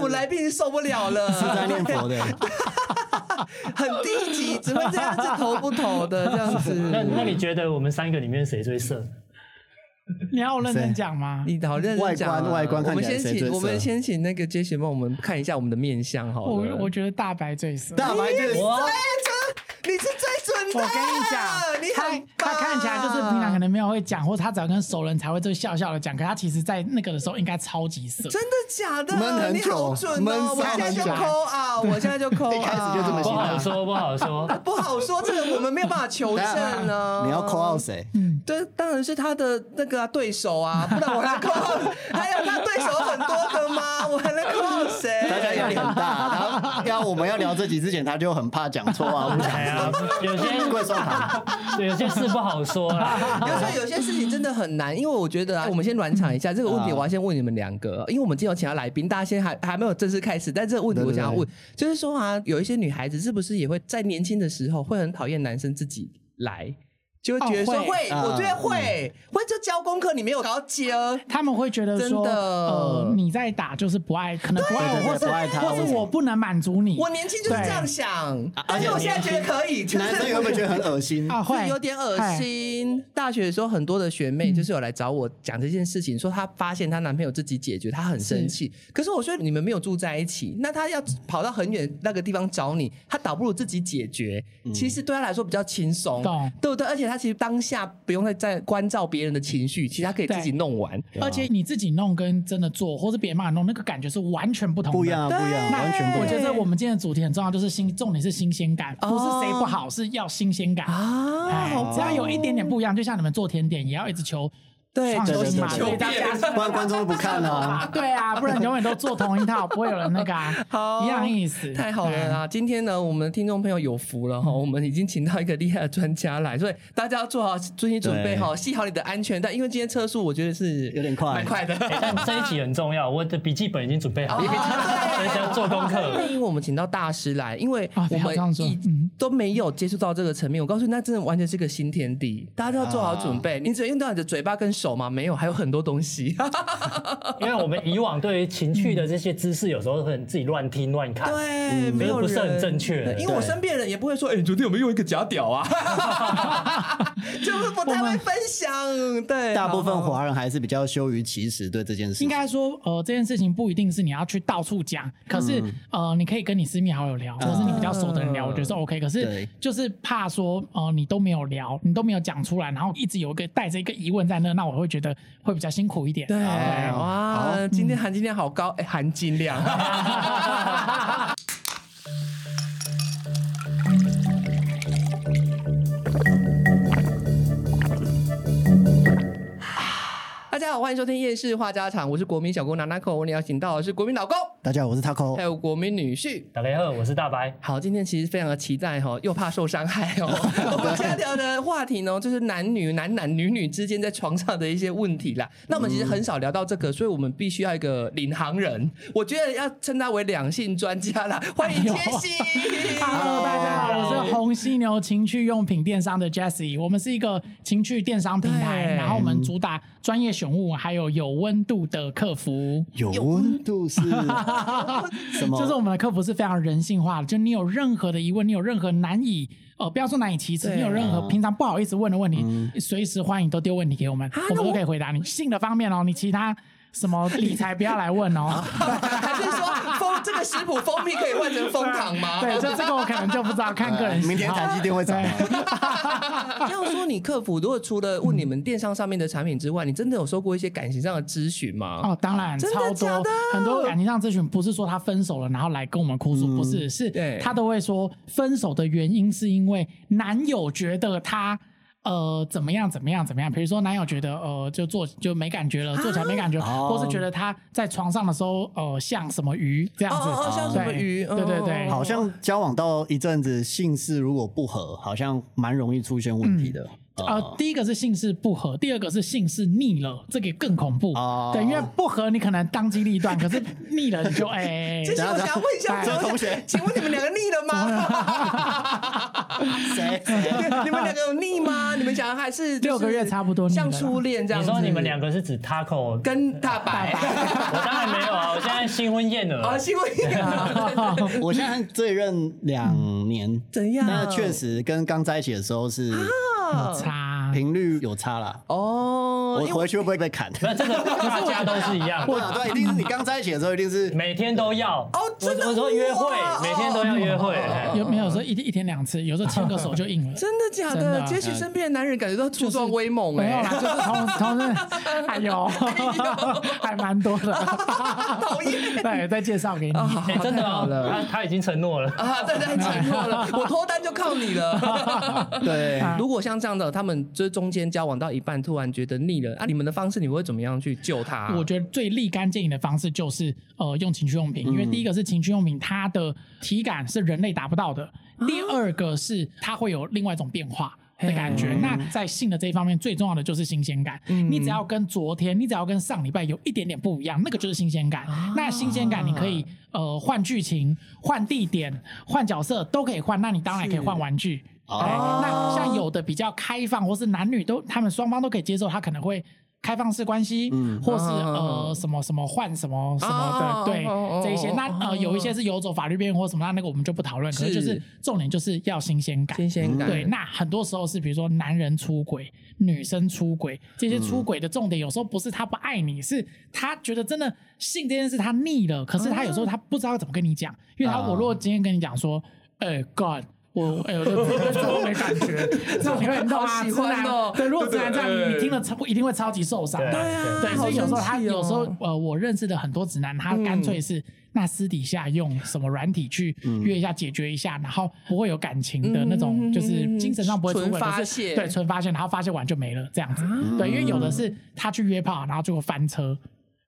我们来宾受不了了，是在念佛的，很低级，只会这样子投不投的这样子。那那你觉得我们三个里面谁最色？你要我认真讲吗？你好认真讲啊、外观外观看我们先请我们先请那个杰雪帮我们看一下我们的面相好了。我我觉得大白最色。大白最色，你是最我跟你讲，你他他看起来就是平常可能没有会讲，或者他只要跟熟人才会就笑笑的讲，可他其实在那个的时候应该超级色。真的假的？闷很你好久闷准哦！我现在就抠啊，我现在就抠啊，一开始就这么不行好说，不好说。不好说，这个我们没有办法求证呢。你要扣到谁？对，当然是他的那个啊对手啊，不然我来扣。还有他对手很多个吗？我还能扣谁？大家压力很大，然后要我们要聊这集之前，他就很怕讲错啊，不哎呀，有些 对有些事不好说啦。有时候有些事情真的很难，因为我觉得啊，我们先暖场一下这个问题，啊我要先问你们两个，因为我们今天有请到来宾，大家先还还没有正式开始，但这个问题我想要问，就是说啊，有一些女孩子是不是也会在年轻的时候会很讨厌男生自己来？就会觉得说哦会我觉得会，会就教功课你没有搞接，他们会觉得说，真的呃，你在打就是不爱，可能不爱我，或是不爱他或是我不能满足你。我年轻就是这样想，而且我现在觉得可以，就是男生会不会觉得很恶心？啊，会会有点恶。心。大学的时候，很多的学妹就是有来找我讲这件事情，说她发现她男朋友自己解决，她很生气。可是我说你们没有住在一起，那她要跑到很远那个地方找你，她倒不如自己解决。其实对她来说比较轻松，对不对？而且她其实当下不用再再关照别人的情绪，其实他可以自己弄完。而且你自己弄跟真的做，或是别人帮你弄，那个感觉是完全不同的。不一样啊，不一样，完全不一样。我觉得我们今天的主题很重要，就是新，重点是新鲜感，不是谁不好，是要新鲜感。啊。只要有一点点不一样，就像你们做甜点，也要一直求对创新嘛，对对对所以大家不然观众都不看啊。对啊，不然永远都做同一套，不会有人那个啊好一样意思。太好了哎啦！今天呢，我们的听众朋友有福了哈，我们已经请到一个厉害的专家来，所以大家要做好遵心准备哈，系好你的安全带，因为今天车速我觉得是有点快蛮快的。哎但 这一集很重要，我的笔记本已经准备好了，哦所以要做功课。因为我们请到大师来，因为我们都没有接触到这个层面，我告诉你，那真的完全是个新天地，大家都要做好准啊备。你只要用到你的嘴巴跟手吗？没有，还有很多东西。因为我们以往对于情趣的这些知识，有时候很自己乱听乱看。对，没有不是很正确对因为我身边人也不会说，哎，你昨天有没有用一个假屌啊？就是不太会分享。对，大部分华人还是比较羞于启齿对这件事应。该说，呃，这件事情不一定是你要去到处讲，可是，呃，你可以跟你私密好友聊，或是你比较熟的人聊，我觉得是 OK。可是就是怕说，呃，你都没有聊，你都没有讲出来，然后一直有一个带着一个疑问在那，那我会觉得会比较辛苦一点。对，哇，今天含金量好高，哎，含金量。大家好，欢迎收听夜市话家常，我是国民小姑娜娜口，我们邀请到的是国民老公，大家好，我是 Taco 还。有国民女婿。大家好，我是大白。好，今天其实非常的期待哈，又怕受伤害哦。我们今天聊的话题呢，就是男女、男男女女之间在床上的一些问题啦。那我们其实很少聊到这个，所以我们必须要一个领航人，我觉得要称他为两性专家啦。欢迎杰西。Hello，大家好，我是红犀牛情趣用品电商的 Jessie，我们是一个情趣电商平台，然后我们主打专业选物，还有有温度的客服。有温度是 什么？就是我们的客服是非常人性化的，就你有任何的疑问，你有任何难以呃，不要说难以启齿，对你有任何平常不好意思问的问题，嗯随时欢迎都丢问题给我们，我们都可以回答你。性的方面哦，你其他什么理财不要来问哦。还是说蜂这个食谱蜂蜜可以换成蜂糖吗？对，就这个我可能就不知道，看个人。明天台积电会涨吗？这样 说，你客服如果除了问你们电商上面的产品之外，你真的有收过一些感情上的咨询吗？哦，当然，真的超多假的很多感情上咨询，不是说他分手了，然后来跟我们哭诉，不是，是对他都会说分手的原因是因为男友觉得他。呃，怎么样？怎么样？怎么样？比如说，男友觉得呃，就做就没感觉了，做起来没感觉，哦或是觉得他在床上的时候，呃，像什么鱼这样子，哦哦哦像什么鱼对对对，哦好像交往到一阵子，性事如果不合，好像蛮容易出现问题的。呃，第一个是姓氏不合，第二个是姓氏腻了，这个更恐怖。哦对，因为不合你可能当机立断，可是腻了你就哎，其实我想要问一下这同学 请问你们两个腻了吗？谁谁？你们两个有腻吗？你们想还是就是六个月差不多腻像初恋这样子？你说你们两个是指 Taco？跟大白我当然没有啊，我现在新婚燕啊，尔。新婚啊，我现在这一任两年，怎样那确实跟刚在一起的时候是有差。频率有差啦。哦，我回去会不会被砍？那这个 大家都是一样，对啊，对，一定是你刚在一起的时候，一定是 每天都要。哦真的我我说约会，每天都要约会。哦有没有说一天一天两次？有时候牵个手就硬了。真的假的的？杰西身边的男人感觉都粗壮威猛哎，没有啦，就是同同事，哎呦，还蛮多的。讨厌对，再介绍给你。真的他他已经承诺了。啊！对对，承诺了，我脱单就靠你了。对。如果像这样的，他们就是中间交往到一半，突然觉得腻了，啊，你们的方式你会怎么样去救他？我觉得最立竿见影的方式就是呃用情趣用品，因为第一个是情趣用品，它的体感是人类达不到的；第二个是它会有另外一种变化。的感觉，那在性的这一方面，最重要的就是新鲜感。你只要跟昨天，你只要跟上礼拜有一点点不一样，那个就是新鲜感。那新鲜感，你可以呃换剧情、换地点、换角色都可以换。那你当然也可以换玩具。哦，那像有的比较开放，或是男女都他们双方都可以接受，他可能会开放式关系，或是呃什么什么换什么什么哦的，对这一些。那呃有一些是游走法律边缘或什么，那那个我们就不讨论。可是就是是重点就是要新鲜感。新鲜感，对，那很多时候是比如说男人出轨、女生出轨，这些出轨的重点有时候不是他不爱你，是他觉得真的性这件事他腻了，可是他有时候他不知道怎么跟你讲，因为他啊我如果今天跟你讲说，哎，God。我哎，我就对这都没感觉，这种你会很好喜直男欢哦对，如果直男这样，你你听了超一定会超级受伤。对对啊，对，所以有时候他有时候呃，我认识的很多直男，他干脆是那私底下用什么软体去约一下解决一下，然后不会有感情的那种，就是精神上不会出纯轨，可是发泄对，纯发泄，然后发泄完就没了这样子。对，因为有的是他去约炮，然后最后翻车。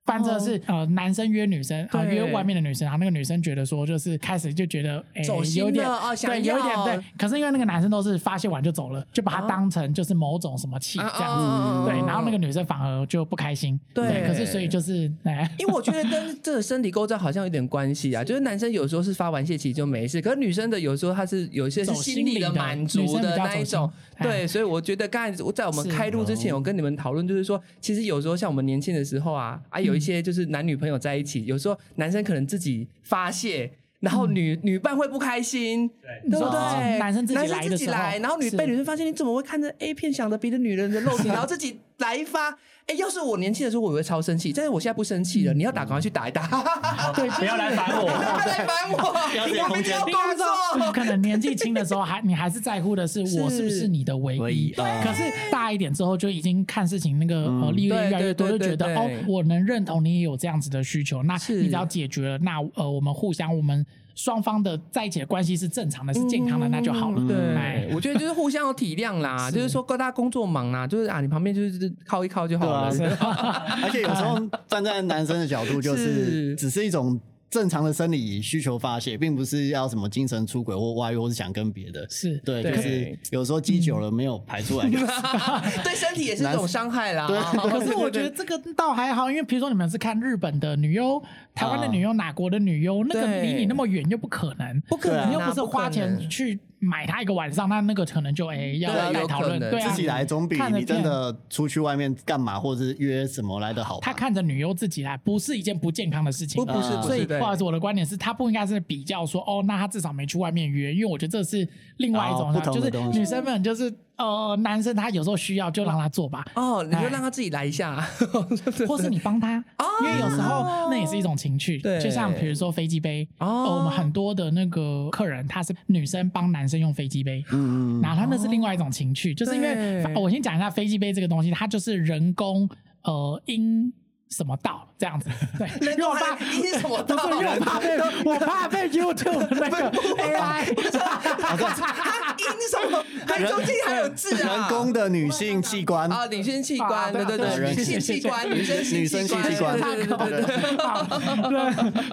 翻车是呃男生约女生啊、对。约外面的女生，然后那个女生觉得说就是开始就觉得哎、走有点哦对有一点要对，可是因为那个男生都是发泄完就走了，就把他当成就是某种什么气这样子，啊对，然后那个女生反而就不开心，对。可是所以就是 哎，因为我觉得跟这个身体构造好像有点关系啊，就是男生有时候是发完泄其实就没事，可是女生的有时候她是有一些心理的满足的那一种，哎。对，所以我觉得刚才在我们开录之前，我跟你们讨论就是说，其实有时候像我们年轻的时候啊，啊有一些就是男女朋友在一起，有时候男生可能自己发泄。然后女女伴会不开心，对不说对？男生自己来的时候生自己来，然后女被女生发现，你怎么会看着 A 片想着别的女人的肉体，然后自己来一发？哎，要是我年轻的时候，我也会超生气，但是我现在不生气了。你要打，赶快去打一打。对，不要来烦我。不要来烦我，要自己我空间明天要工作。可能年纪轻的时候还你还是在乎的是我是不是你的唯一唯一，嗯可是大一点之后就已经看事情那个呃利益越来越多，就觉得哦我能认同你也有这样子的需求，那你只要解决了，那呃我们互相我们双方的在一起的关系是正常的，是健康的，那就好了。哎。对，我觉得就是互相要体谅啦，就是说各大家工作忙啊，就是啊，你旁边就是靠一靠就好了。而且有时候站在男生的角度，就是是。只是一种正常的生理需求发泄，并不是要什么精神出轨或外遇，或是想跟别的。是对，对。就是有时候积久了没有排出来，就是 对身体也是一种伤害啦。可是我觉得这个倒还好，因为比如说你们是看日本的女优、台湾的女优、哪国的女优，那个离你那么远又不可能，不可能又不是花钱去买它一个晚上，那那个可能就哎要来讨论，对啊，自己来总比看你真的出去外面干嘛，或者是约什么来的好。他看着女优自己来，不是一件不健康的事情。不不是所以不好意思，我的观点是，他不应该是比较说，哦，那他至少没去外面约，因为我觉得这是另外一种就是女生们就是呃，男生他有时候需要就让他做吧，哦，你就让他自己来一下，或是你帮他，哦。因为有时候那也是一种情趣。对。就像比如说飞机杯，哦。哦，我们很多的那个客人，他是女生帮男生用飞机杯，嗯，嗯然后他那是另外一种情趣，就是因为我先讲一下飞机杯这个东西，它就是人工呃因什么道这样子，对，因为我怕你是什么道？因为我怕被我怕被 YouTube 那个 AI，因什么？还中间还有字啊？人工的女性器官，啊，女性器啊官，对对对，对对女性器官，女生女生性器官对对对对对。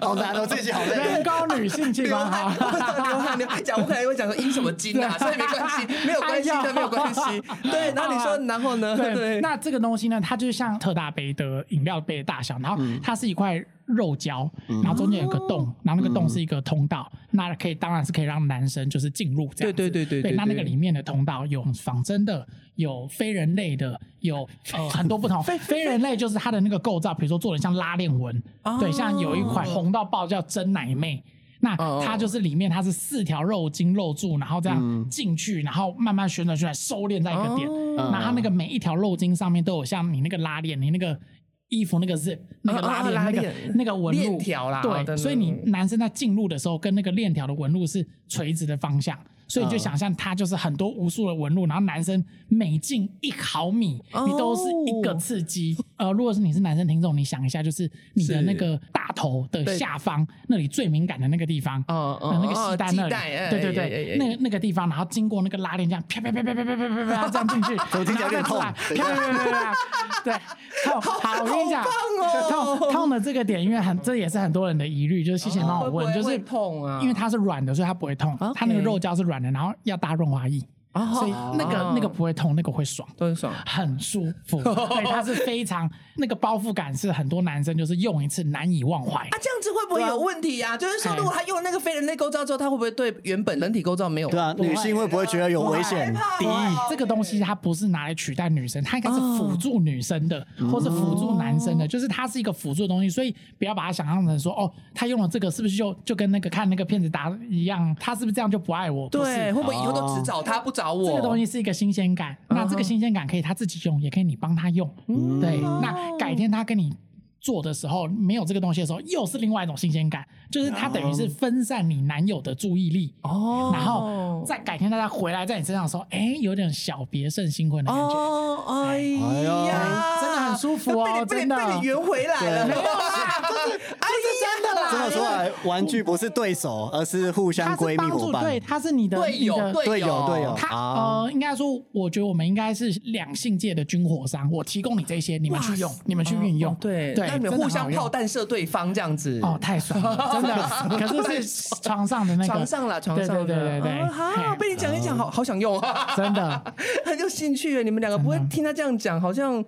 好难哦，这些好难人。工女性器官哈。流汗流汗讲，我可能会讲说因什么筋啊，所以没关系，没有关系的，没有关系。对，然后你说，然后呢？对，那这个东西呢，它就是像特大杯的饮料杯的大小，然后它是一块肉胶，然后中间有个洞，然后那个洞是一个通道，那可以当然是可以让男生就是进入这样子。对对对对对那那对个里面的通道有仿真的，有非人类的，有呃很多不同。非非人类就是它的那个构造，比如说做的像拉链纹，哦对，像有一款红到爆叫真奶妹。那哦它就是里面它是四条肉筋肉柱，然后这样进去，然后慢慢旋转旋转收敛在一个点。哦那它那个每一条肉筋上面都有像你那个拉链，你那个衣服那个 zip 那个拉链那个那个纹路。条啦对，所以你男生在进入的时候，跟那个链条的纹路是垂直的方向。所以嗯。你就想象它就是很多无数的纹路，然后男生每进一毫米，哦你都是一个刺激。呃，如果是你是男生听众，你想一下，就是你的那个大头的下方那里最敏感的那个地方，哦哦呃那个哦系带那里对对哎哎对，哎那个那个地方，然后经过那个拉链这样啪啪啪啪啪啪啪啪啪啪这样进去，怎么听起来有点然后再出来痛啪啪啪啪啪，对，痛。好，我跟你讲，哦痛痛的这个点，因为很这也是很多人的疑虑，就是谢谢帮我问，就是痛啊？因为它是软的，所以它不会痛它那个肉胶是软的，然后要搭润滑液，哦所以那个那个不会痛，那个会爽。都很爽。很舒服，对，它是非常那个包覆感，是很多男生就是用一次难以忘怀。啊，这样子会不会有问题啊？就是说，如果他用那个非人类构造之后，他会不会对原本人体构造没有？对啊，女性会不会觉得有危险？第一，这个东西它不是拿来取代女生，它应该是辅助女生的，或是辅助男生的，就是它是一个辅助的东西，所以不要把它想象成说，哦，他用了这个是不是就就跟那个看那个骗子打一样，他是不是这样就不爱我？对，会不会以后都只找他不找我？这个东西是一个新鲜感，那这个新鲜感可以他自己用，也可以你帮他用。对，那改天他跟你做的时候，没有这个东西的时候，又是另外一种新鲜感，就是他等于是分散你男友的注意力。哦，然后再改天大家回来在你身上的时候，哎，有点小别胜新婚的感觉，哦，哎呀，真的很舒服哦被你被真的。被你圆回来了，这么说来，玩具不是对手，而是互相他闺蜜是帮助，伙伴。对，他是你的队友队友队友他啊呃，应该说，我觉得我们应该是两性界的军火商。我提供你这些，你们去用，你们去运用。哦对对，那你们互相炮弹射对方这样子。哦，太爽了，真的。可是是床上的那个，床上了，床上的，对对对对对，哦好，被你讲一讲，好好想用啊，真的。很有兴趣耶。你们两个不会听他这样讲，好像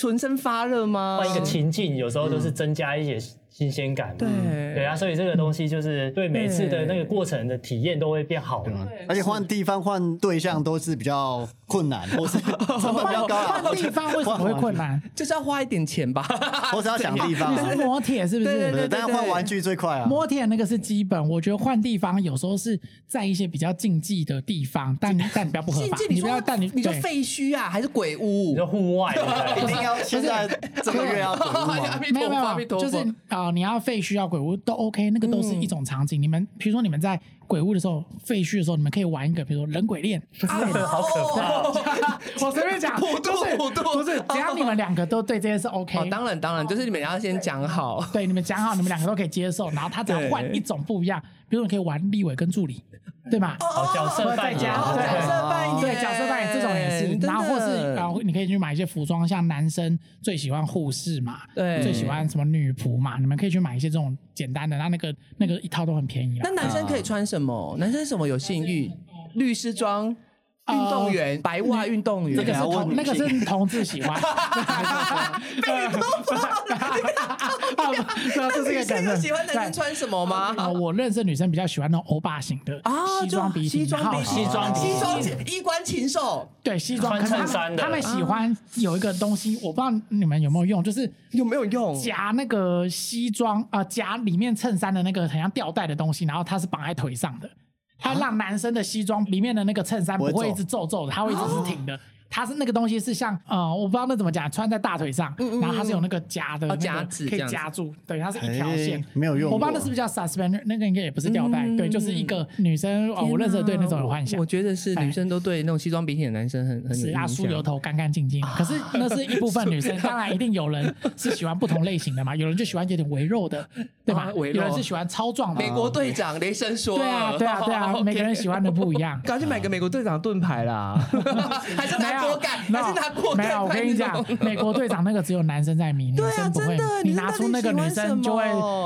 浑身发热吗？换一个情境，有时候都是增加一些新鲜感。对对啊，所以这个东西就是对每次的那个过程的体验都会变好嘛。而且换地方、换对象都是比较困难，或是 成本比较高啊。换地方为什么会困难？就是要花一点钱吧。或是要想地方你。是磨铁是不是？对对对但是换玩具最快啊。磨铁那个是基本，我觉得换地方有时候是在一些比较禁忌的地方，但但你不要不合法禁忌，，你说不要，但你你就废墟啊，还是鬼屋你？说户外一定要现在这个月要 没有没有就是啊、呃你要废墟要鬼屋都 OK，那个都是一种场景。你们比如说你们在鬼屋的时候，废墟的时候，你们可以玩一个，比如说人鬼恋之类的。好可怕！我随便讲，普渡就是普渡不是，只要你们两个都对这件事 OK，、哦，当然当然，就是你们要先讲好。对 你们讲好，你们两个都可以接受，然后他只要换一种不一样，比如说你可以玩立委跟助理，对吧？哦角色扮演，角色扮演，对角色扮演这种也是，然后或是然后你可以去买一些服装，像男生最喜欢护士嘛，对最喜欢什么女仆嘛，你们可以去买一些这种简单的，那那个那个一套都很便宜那。男生可以穿什么？男生什么有性欲？律师装、呃运动员、白袜运动员。这个是同那个性是同志喜欢，对啊，这是一个女喜欢男生穿什么吗？啊，我认识的女生比较喜欢那种欧巴型的啊，西装笔挺，西装西装西装衣冠禽兽，对西装，衬衫的。们他们喜欢有一个东西，我不知道你们有没有用，就是有没有用？夹那个西装啊、呃夹里面衬衫的那个很像吊带的东西，然后它是绑在腿上的，它让男生的西装里面的那个衬衫不会一直皱皱的，它会一直是挺的。它是那个东西是像呃，我不知道那怎么讲，穿在大腿上，然后它是有那个夹的那个哦夹子可以这样夹住，对，它是一条线。哎。没有用我不知道那是不是叫 suspender，那个应该也不是吊带，对，就是一个女生哦，我认识的对那种有幻想。我。觉得是哎。女生都对那种西装笔挺的男生很很有是啊，印象梳油。头干干净净，可是那是一部分女生，当然一定有人是喜欢不同类型的嘛，有人就喜欢有点微肉的，对吧？啊？微肉有人是喜欢超壮的。美，国队长雷神说，对啊，对啊，对啊，每个人喜欢的不一样。赶紧买个美国队长盾牌啦，还是拿锅盖，没有还是拿锅盖没有，我跟你讲，美国队长那个只有男生在迷，女对啊，生不会真的，。你拿出那个女生就会。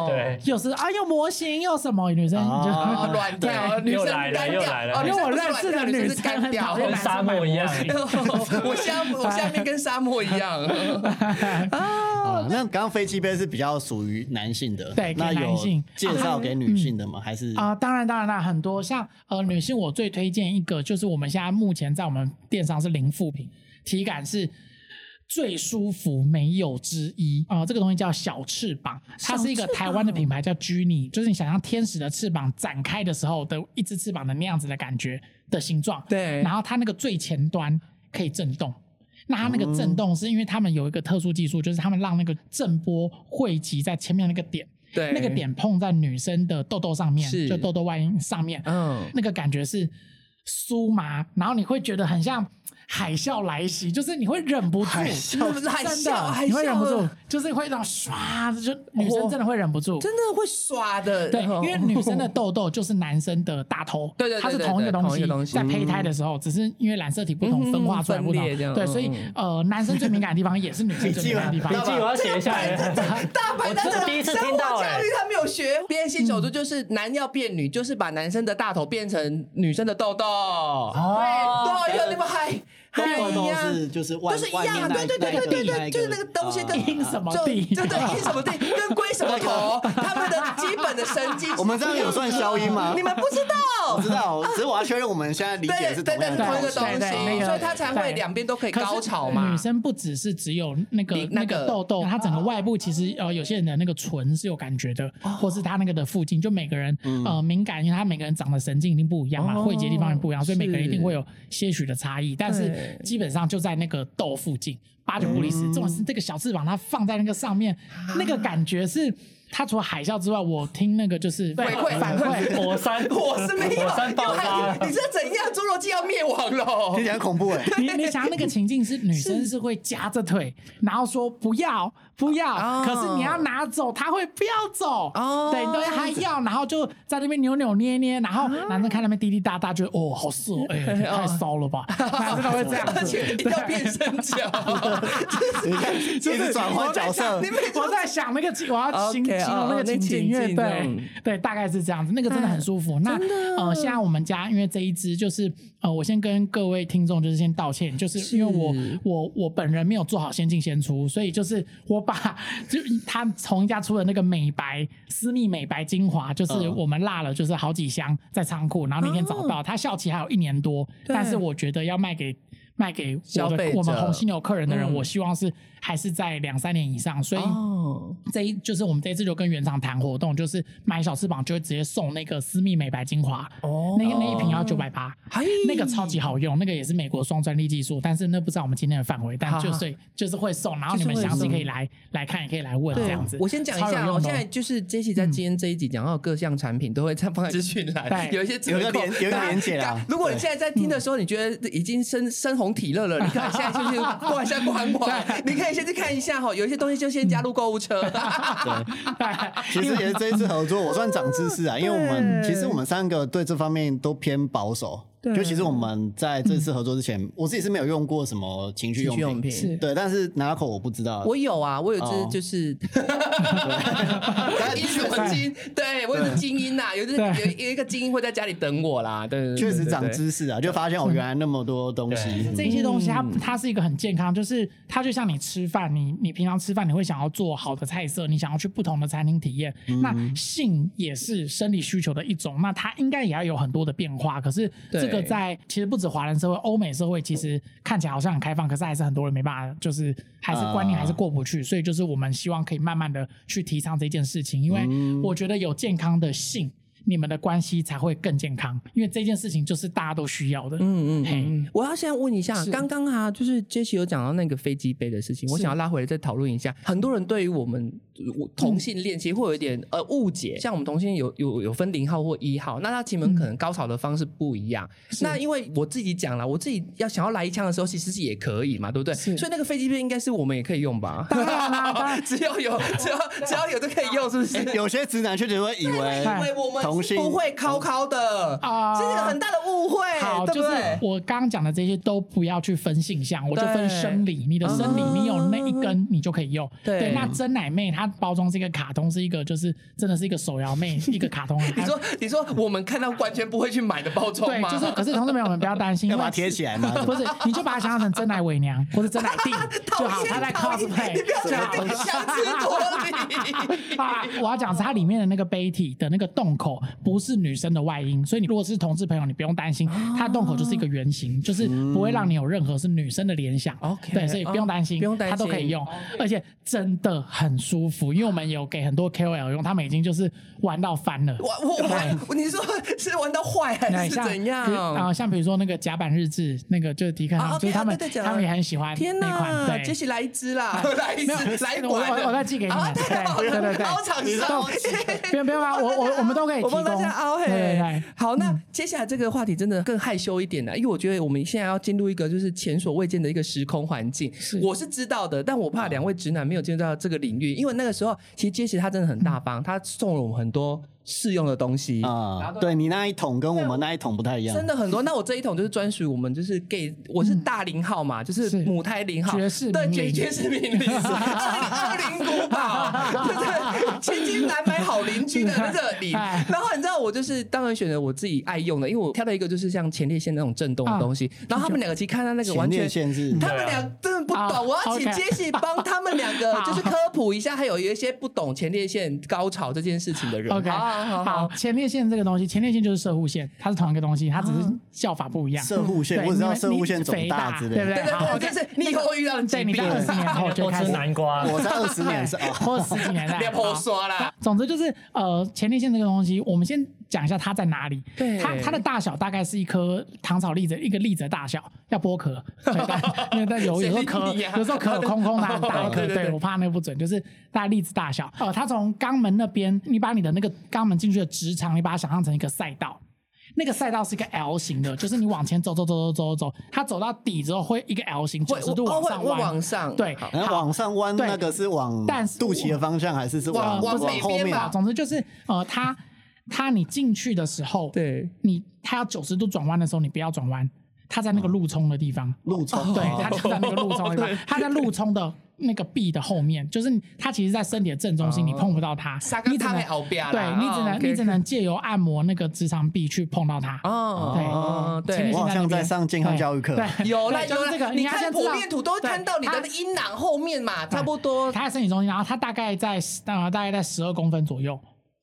对。又是啊，又模型又什么，女生就、哦，乱掉，女生又来了干掉又来了。哦，女因为我认识的女生很干掉。讨厌跟沙漠一样。我下我下面跟沙漠一样。啊，那刚刚飞机杯是比较属于男性的，对那有介绍给女性的吗？还是？啊、当然当然啦，很多像呃女性，我最推荐一个就是我们现在目前在我们店上是零负品，体感是。最舒服没有之一啊、呃这个东西叫小翅膀，它是一个台湾的品牌叫 Genie，就是你想象天使的翅膀展开的时候的一只翅膀的那样子的感觉的形状，对然后它那个最前端可以震动。那它那个震动是因为他们有一个特殊技术，就是他们让那个震波汇集在前面那个点，对那个点碰在女生的痘痘上面，就痘痘外阴上面，嗯那个感觉是酥麻，然后你会觉得很像海啸来袭，就是你会忍不住，海 真啸的，海你会忍不住啸，就是会那种唰，就女生真的会忍不住，真的会刷的，对，嗯因为女生的痘痘就是男生的大头，对对对它是同一个东西在胚胎的时候，只是因为染色体不同，嗯分化出来不同。对，所以嗯。呃，男生最敏感的地方也是女生最敏感的地方。笔。记我要写一下。来。大牌男的我第一次听到哎教育他没有学，变性手术就是男要变女，就是把男生的大头变成女生的痘痘。哦。对，对，有你们还痘还痘一样。是就是外都是一样，的对对对对对对，就是那个东西跟阴什么就地对对，阴什么地跟龟什么头，他们的基本的神经。我们这样有算消音吗？你们不知道？我知道，只是我要确认我们现在理解对是对对，同一同样的东西。个东西，所以他才会对两边都可以高潮嘛。女生不只是只有那个你那那个个痘痘，它整个外部其实呃有些人的那个唇是有感觉的，哦或是他那个的附近，就每个人嗯呃敏感，因为他每个人长的神经一定不一样嘛，哦汇集的地方也不一样，所以每个人一定是会有些许的差异，但是对基本上就在那个豆附近，八九不离十。重点是这个小翅膀它放在那个上面，啊那个感觉是。它除了海啸之外，我听那个就是反馈反馈，火山，我是没有，火山爆发。你，你是怎样？侏罗纪要灭亡了？听起？来很恐怖哎。你你想要那个情境是女生是会夹着腿，然后说不要不要，哦。可是你要拿走，她会不要走，哦。对对，还要，然后就在那边扭扭捏捏，然后男生看那边滴滴答答，觉得哦好色 哦，哎太骚了吧，男生都会这样子。而且一，定要变身脚，你看，一直转换角色。你，我在想那个情，我要形 OK，形容那哦那个情景，情因为对对，大概是这样子，那个真的很舒服。那呃，现在我们家因为这一支就是呃，我先跟各位听众就是先道歉，就是因为我我我本人没有做好先进先出，所以就是我把就他从一家出的那个美白私密美白精华，就是嗯我们落了就是好几箱在仓库，然后明天找到，他效期还有一年多，但是我觉得要卖给。卖给消费者我的我们红犀牛客人的人，嗯。我希望是还是在两三年以上，所以哦，这一就是我们这一次就跟原厂谈活动，就是买小翅膀就会直接送那个私密美白精华，哦。那个那一瓶要九百八，嘿。那个超级好用，那个也是美国双专利技术，但是那不知道我们今天的范围，但就是就是会送，然后你们详细可以来来看，也可以来问这样子。我先讲一下哦，超有用的现在就是 Jessie 在今天这一集讲到各项产品都会在放在资讯栏，对有一些有一个连有一个连结啦 如果你现在在听的时候，你觉得已经深深红体乐了，你可以现在就去逛一下逛逛，你可以先去看一下哈，有一些东西就先加入购物车。对 其实也是这一次合作，我算长知识啊，因为我们其实我们三个对这方面都偏保守。对。就其实我们在这次合作之前，我自己是没有用过什么情趣用品，用品。是。对，但是拿口我不知道。我有啊，我有哦。只就是一什么精，对 我有只精英呐，有只对。有有一个精英会在家里等我啦，对对，对确实长。知识啊，就发现我，原来那么多东西。这些东西它它是一个很健康，就是它就像你吃饭，你你平常吃饭你会想要做好的菜色，你想要去不同的餐厅体验。那性也是生理需求的一种，那它应该也要有很多的变化。可是这个在其实不止华人社会，欧美社会其实看起来好像很开放，可是还是很多人没办法，就是还是观念还是过不去。所以就是我们希望可以慢慢的去提倡这件事情，因为我觉得有健康的性。你们的关系才会更健康，因为这件事情就是大家都需要的。嗯嗯我要现在问一下，是刚刚啊，就是 Jessie 有讲到那个飞机杯的事情，我想要拉回来再讨论一下。很多人对于我们我同性恋其实会有一点呃误解，像我们同性恋有有有分零号或一号，那他前面可能高潮的方式不一样。那因为我自己讲了，我自己要想要来一枪的时候，其实是也可以嘛，对不对？所以那个飞机片应该是我们也可以用吧？只要有只要只要有就可以用，是不是？有些直男确实会以为因为我们同性不会敲敲的啊这是个很大的误会，好，就是对不对？我刚刚讲的这些都不要去分性向，我就分生理。你的生理，哦你有那一根，你就可以用。对那真奶妹它包装是一个卡通，是一个就是真的是一个手摇妹，一个卡通。你说你说我们看到完全不会去买的包装对，吗？就是，可是同志朋友们不要担心，要把它贴起来吗？不是，你就把它想象成真奶伪娘或者真奶弟就好，他在 cosplay 你不要就好觉得相思脱离。啊，我要讲是它里面的那个杯体的那个洞口不是女生的外阴，所以你如果是同志朋友，你不用担心，它的洞口就是一个圆形，就是不会让你有任何是女生的联想。OK，对，所以不用担心，哦不用担心它都可以用，而且真的很舒服，因为我们有给很多 KOL 用，他们已经就是玩到翻了。我我我，你说是玩到坏还是怎样啊、像比如说那个甲板日志，那个就是迪克他们，啊就是他们，他们也很喜欢天那款，哪，对，杰西来一支啦，来一没有支，来一我管，我我再寄给你们啊对对对对凹厂商，不用不用啊，我我我们都可以提我供，帮大家凹嘿。对对对。好，那接下来这个话题真的更害羞一点了，因为我觉得我们现在要进入一个就是前所未见的一个时空环境。我是知道的，但我怕两位直男没有进入到这个领域，因为那个时候其实杰西他真的很大方，他送了我们很多试用的东西。啊，对你那一桶跟我们那一桶不太一样，真的很多，那我这一桶就是专属于我们，就是 gay，我是大零号嘛，就是是母胎零号，爵士对名伶爵爵士名伶，二零古堡，对对，千金难买好邻居的那个礼。哎。然后你知道我就是当然选择我自己爱用的，因为我挑了一个就是像前列腺那种震动的东西，然后他们两个其实看到那个完全。他们俩真的不啊懂，我要请杰西帮他们两个 就是科普一下，还有一些不懂前列腺高潮这件事情的人。好好，前列腺这个东西，前列腺就是射护腺，它是同一个东西，它只是叫法不一样。射护腺，我只知道射护腺肿大大之类的。对不对？好对对对，，OK，就是你以后遇到的疾对，你二十年后就吃开始南瓜，我在二十年是啊，或者十几年了，别破刷啦。总之就是呃，前列腺这个东西，我们先讲一下它在哪里。对。它它的大小大概是一颗糖炒栗子一个栗子的大小，要剥壳。因为但有有时候谁壳有时候壳有空空的很大 一颗，对。我怕那个不准，就是大概栗子大小。哦，它从肛门那边，你把你的那个肛门进去的直肠，你把它想象成一个赛道。那个赛道是一个 L 型的，就是你往前走走走走走走，它走到底之后会一个 L 型，九会十度往上弯，往上。对，好。然后往上弯对。那个是往但是肚脐的方向，还是是往往往后面？北边吧总之就是呃，它它你进去的时候，对，你它要九十度转弯的时候，你不要转弯，它在那个路冲的地方，路冲。对，它就在那个路冲的地方，它在路冲的那个壁的后面，就是它其实，在身体的正中心，你碰不到它沙，缸它你只能对你只哦能你只能借由按摩那个直肠壁去碰到它。哦对。哦对。我。好像在上健康教育课。对，有啦有啦。对就是这个，你看剖面图都会看到你的阴囊后面嘛，差不多。它在身体中心，然后它大概在呃大概在十二公分左右，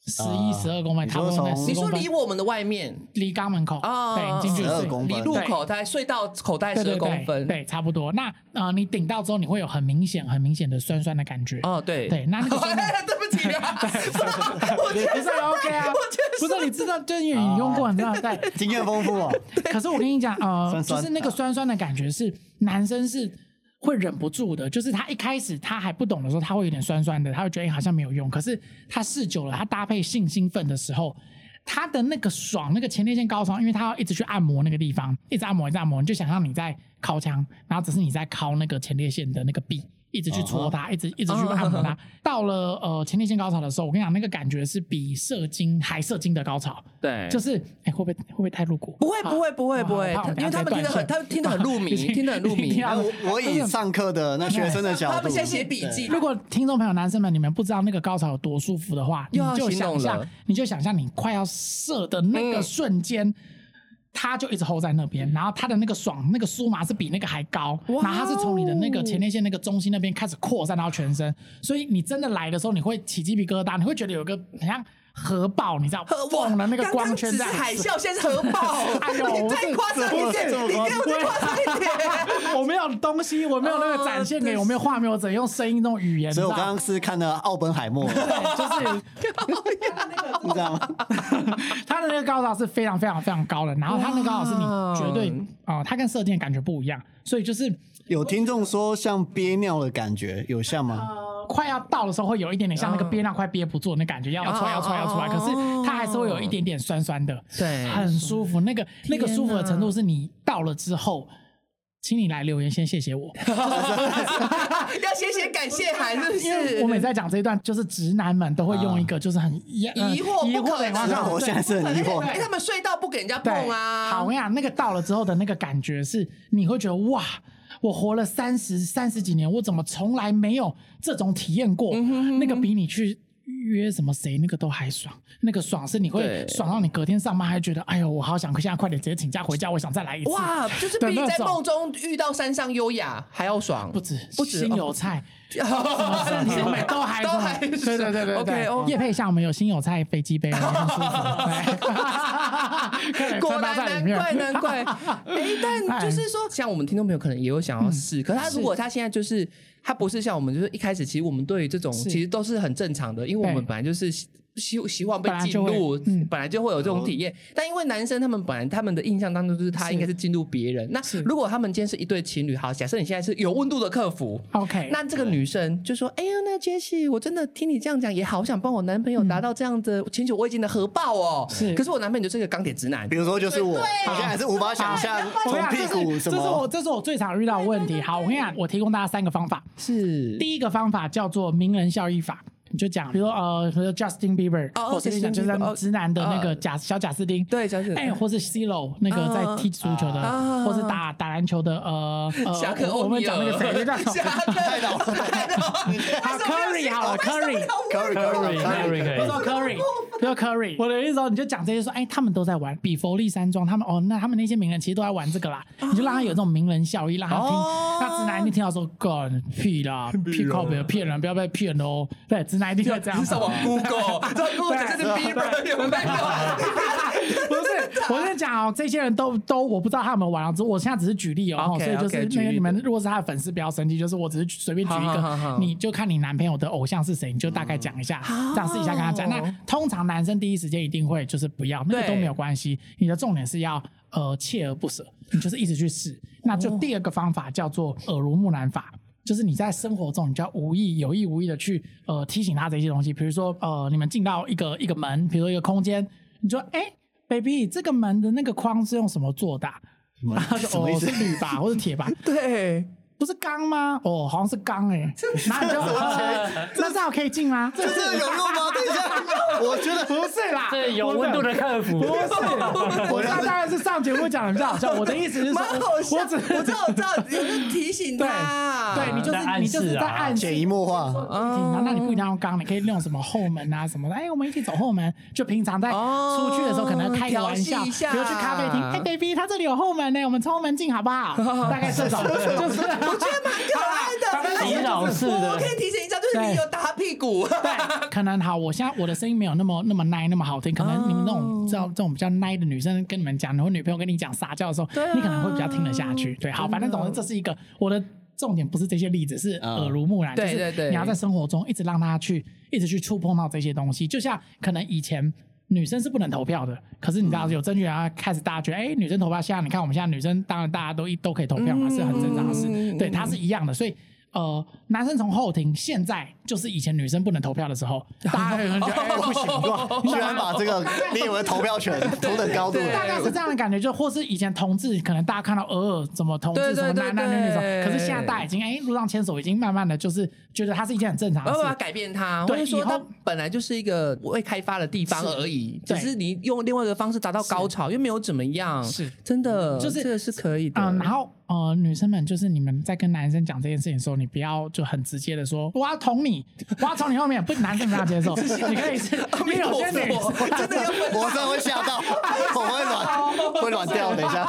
十一啊十二公分，你差不多你说离我们的外面离肛门口，哦对，进去12是公分离入口大概隧道口袋十二公分。对，差不多。那呃，你顶到之后，你会有很明显、很明显的酸酸的感觉。哦，对对，那那个 酸酸对不起啊，我觉不是 OK 啊，不是你知道，就是因为你用过，你知道对。经验丰富哦。可是我跟你讲，呃，酸酸就是那个酸酸的感觉是男生是会忍不住的，就是他一开始他还不懂的时候，他会有点酸酸的，他会觉得、好像没有用。可是他试久了，他搭配性兴奋的时候。他的那个爽，那个前列腺高潮，因为他要一直去按摩那个地方，一直按摩，一直按摩，你就想象你在敲枪，然后只是你在敲那个前列腺的那个壁，一直去戳它，一直一直去按摩它。到了呃前列腺高潮的时候，我跟你讲，那个感觉是比射精还射精的高潮，对，就是哎、会不会会不会太露骨？不会不会不会不会因为他们听得很，他们听得很入迷，听得很入迷。我以上课的那学生的角度，他们先写笔记，如果听众朋友、男生们，你们不知道那个高潮有多舒服的话，你就想象，你就想象你快要射的那个瞬间。他就一直 hold 在那边，然后他的那个爽，那个酥麻是比那个还高，然后他是从你的那个前列腺那个中心那边开始扩散到全身，所以你真的来的时候，你会起鸡皮疙瘩，你会觉得有个很像核爆，你知道，哇嘣的那个光圈在海啸，现在是核爆，哎呦你再夸张一点，你给我再夸张一点。我没有东西，我没有那个展现给，我没有画面，我只能用声音那种语言。所以我刚刚是看了奥本海默，对，就是你知道吗？他的那个高潮是非常非常非常高的，然后他那个高潮是你绝对啊、他跟射箭的感觉不一样，所以就是有听众说像憋尿的感觉，有像吗？快要到的时候会有一点点像那个憋尿快憋不住那感觉，要要出来要出来要出来，可是它还是会有一点点酸酸的，对很舒服。那个那个舒服的程度是你到了之后。请你来留言，先谢谢我，要写写感谢函，是不因为是？我每次在讲这一段，就是直男们都会用一个就是很疑惑疑不可能我现在是很疑惑哎，他们睡到不给人家碰啊。好，我跟你讲，那个到了之后的那个感觉是，你会觉得哇，我活了三十三十几年，我怎么从来没有这种体验过？嗯那个比你去。约什么谁那个都还爽，那个爽是你会爽到你隔天上班还觉得，哎呦，我好想现在快点直接请假回家，我想再来一次。哇，就是比在梦中遇到山上优雅还要爽，不止不止心有菜，什么身体美都还都还对对对对对。OK，哦叶配一下，我们有新有菜飞机杯，很舒服。对可以果然难怪难怪。哎，但就是说，像我们听众朋友可能也有想要试，可是他如果他现在就是他不是像我们，就是一开始其实我们对于这种其实都是很正常的，因为我们本来就是。希希望被进入，嗯本来就会有这种体验。但因为男生他们本来他们的印象当中就是他应该是进入别人。那如果他们今天是一对情侣，好，假设你现在是有温度的客服，OK，那这个女生就说：“哎呀，那杰西，我真的听你这样讲，也好想帮我男朋友达到这样的前久未见的核爆哦。是可是我男朋友就是个钢铁直男比。如说就是我，我现在还是无法想象从屁股什这是这是我。这是我最常遇到的问题。好，我跟你讲，我提供大家三个方法。是第一个方法叫做名人效益法，你就讲，比如说呃，比如说 Justin Bieber，哦或者是讲就是直男的那个呃贾小贾斯汀，对小贾哎，或是 C 罗那个在踢足球的，啊。或是打打篮球的，呃呃，我我们讲那个谁，就叫 什侠么？客 太老了，太老了。好，Curry 好了，Curry。Curry Curry 我的意思说，你就讲这些说，哎，他们都在玩比佛利山庄，他们哦，那他们那些名人其实都在玩这个啦，你就让他有这种名人效益，让他听，哦那直男一定听到说，干 屁啦，屁靠别骗人，不要被骗哦，对，直男一定会这样上网 Google，这 Google 这是 Bieber 有没有？不是，我跟你讲哦，这些人都都我不知道他有没有玩哦，只我现在只是举例哦所以就是那个你们如果是他的粉丝，不要生气，就是我只是随便举一好好好个，你就看你男朋友的偶像是谁，你就大概讲一下，这样试一下跟他讲。哦那通常男生第一时间一定会就是不要，那个都没有关系，你的重点是要呃锲而不舍，你就是一直去试。那就第二个方法叫做耳濡目染法。就是你在生活中，你就要无意、有意无意的去呃提醒他这些东西，比如说呃，你们进到一个一个门，比如说一个空间，你说哎、baby，这个门的那个框是用什么做的啊、然后就哦是铝吧，或者铁吧，对，不是钢吗？哦，好像是钢哎、然后你就呃那这样可以进吗？这是有用吗？等一下，我觉得不是啦，这有温度的客服不是，我那当然是上节目讲的比较好笑。我的意思是说，蛮好笑。我只我知道，我知道，你是提醒对他。对，你就是你就是在暗示潜移默化。然那你不一定要用钢，你可以用什么后门啊什么的。哎，我们一起走后门，就平常在哦出去的时候可能开个玩笑，比如去咖啡厅，哎，baby，他这里有后门呢，我们从后门进好不好？大概这种，就是我觉得蛮可爱的。洗脑式的我我可以提醒一下，就是你有打他屁股。对，可能好，我现在我的声音没有那么那么奶那么好听，可能你们那种知道这种比较奶的女生跟你们讲，或女朋友跟你讲撒娇的时候，你可能会比较听得下去。对，好，反正总之这是一个我的重点，不是这些例子，是耳濡目染，就是对对对。你要在生活中一直让他去一直去触碰到这些东西，就像可能以前。女生是不能投票的，可是你知道有证据，然后开始大家觉得，哎、女生投票，现在你看我们现在女生，当然大家都一都可以投票嘛，是很正常的事，对，它是一样的，所以呃，男生从后庭，现在就是以前女生不能投票的时候，大家可能觉得哎、不行，居然把这个你以为投票权 同等高度。大概是这样的感觉，就或是以前同志，可能大家看到偶尔怎么同志对对什么男男女女什么，可是现在大家已经哎路上牵手，已经慢慢的就是觉得它是一件很正常的事。没有办法改变它，或对以它本来就是一个未开发的地方而已，只是你用另外一个方式达到高潮，又没有怎么样，是。真的，就是这个是可以的。嗯，然后呃，女生们就是你们在跟男生讲这件事情的时候，你不要就很直接的说我要捅你，我要从你后面，不，男生不要接受，你可以是，因为有些女生真的我真的会吓到，我会软，会软掉。等一下，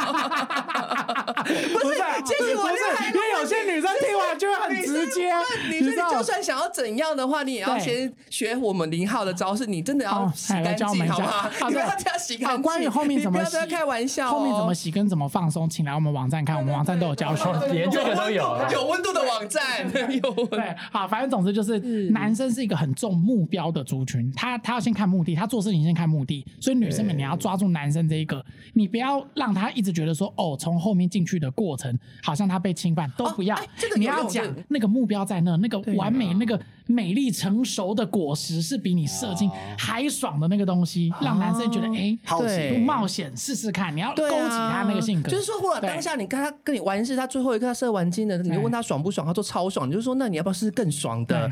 不是，其实我不是，因为有些女生听完就会很直接，女生，知道你就算想要怎样的话，你也要先学我们零号的招式，你真的要哦洗干净，教我们一下好不好？啊对你不要这样洗干啊，净。关于后面怎么洗，你不要在开玩笑哦，后面怎么洗跟怎么放松，请来我们网站看，我们网站都有教学。连这个都有啊。有温度的网站，有温度对，好，反正总之就是，男生是一个很重目标的族群，他他要先看目的，他做事情先看目的，所以女生们你要抓住男生这一个，你不要让他一直觉得说，哦，从后面进去的过程好像他被侵犯，都不要，哎这个你要讲那个目标在在那，那个完美、啊那个美丽成熟的果实是比你射精还爽的那个东西，让男生觉得哎，好奇。冒险试试看，你要勾起他那个性格。就是说，或者当下你跟他跟你完事，他最后一刻他射完精了，你就问他爽不爽，他说超爽，你就说那你要不要试试更爽的？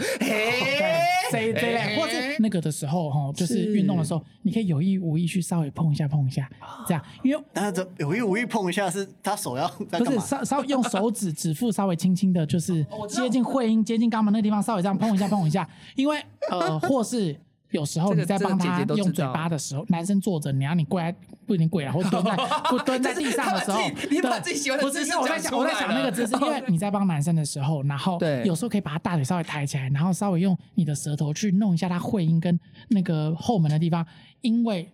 这这类，或是那个的时候哈，就是运动的时候，你可以有意无意去稍微碰一下碰一下，这样，因为但是这有意无意碰一下，是他手要在不是？稍稍微用手指指腹稍微轻轻的，就是接近会阴、接近肛门那地方，稍微这样碰一下碰一下，因为呃，或是。有时候你在帮他用嘴巴的时候，男生坐着，你要你跪在不一定跪啊，或蹲在 不蹲在地上的时候你把对自己喜欢的姿势我在想我在想那个姿势，因为 你在帮男生的时候，然后对有时候可以把他大腿稍微抬起来，然后稍微用你的舌头去弄一下他会阴跟那个后门的地方，因为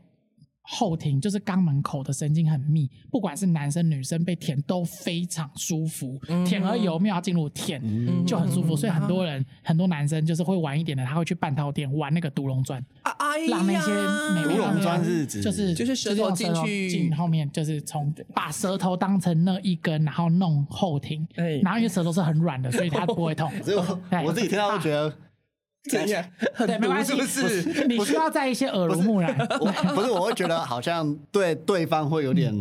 后庭就是肛门口的神经很密，不管是男生女生被舔都非常舒服，舔而有没有要进入舔、就很舒服，所以很多人很多男生就是会晚一点的，他会去半套店玩那个独龙砖，啊哎呀。让那些美独龙眉砖是指就是就是舌头用进去。进后面，就是从把舌头当成那一根，然后弄后庭，哎然后因为舌头是很软的，所以它不会痛。所以我我自己听到会觉得，怎样？很 对，没关系，毒是不是？你需要在一些耳濡目染。我不是我会觉得好像对对方会有点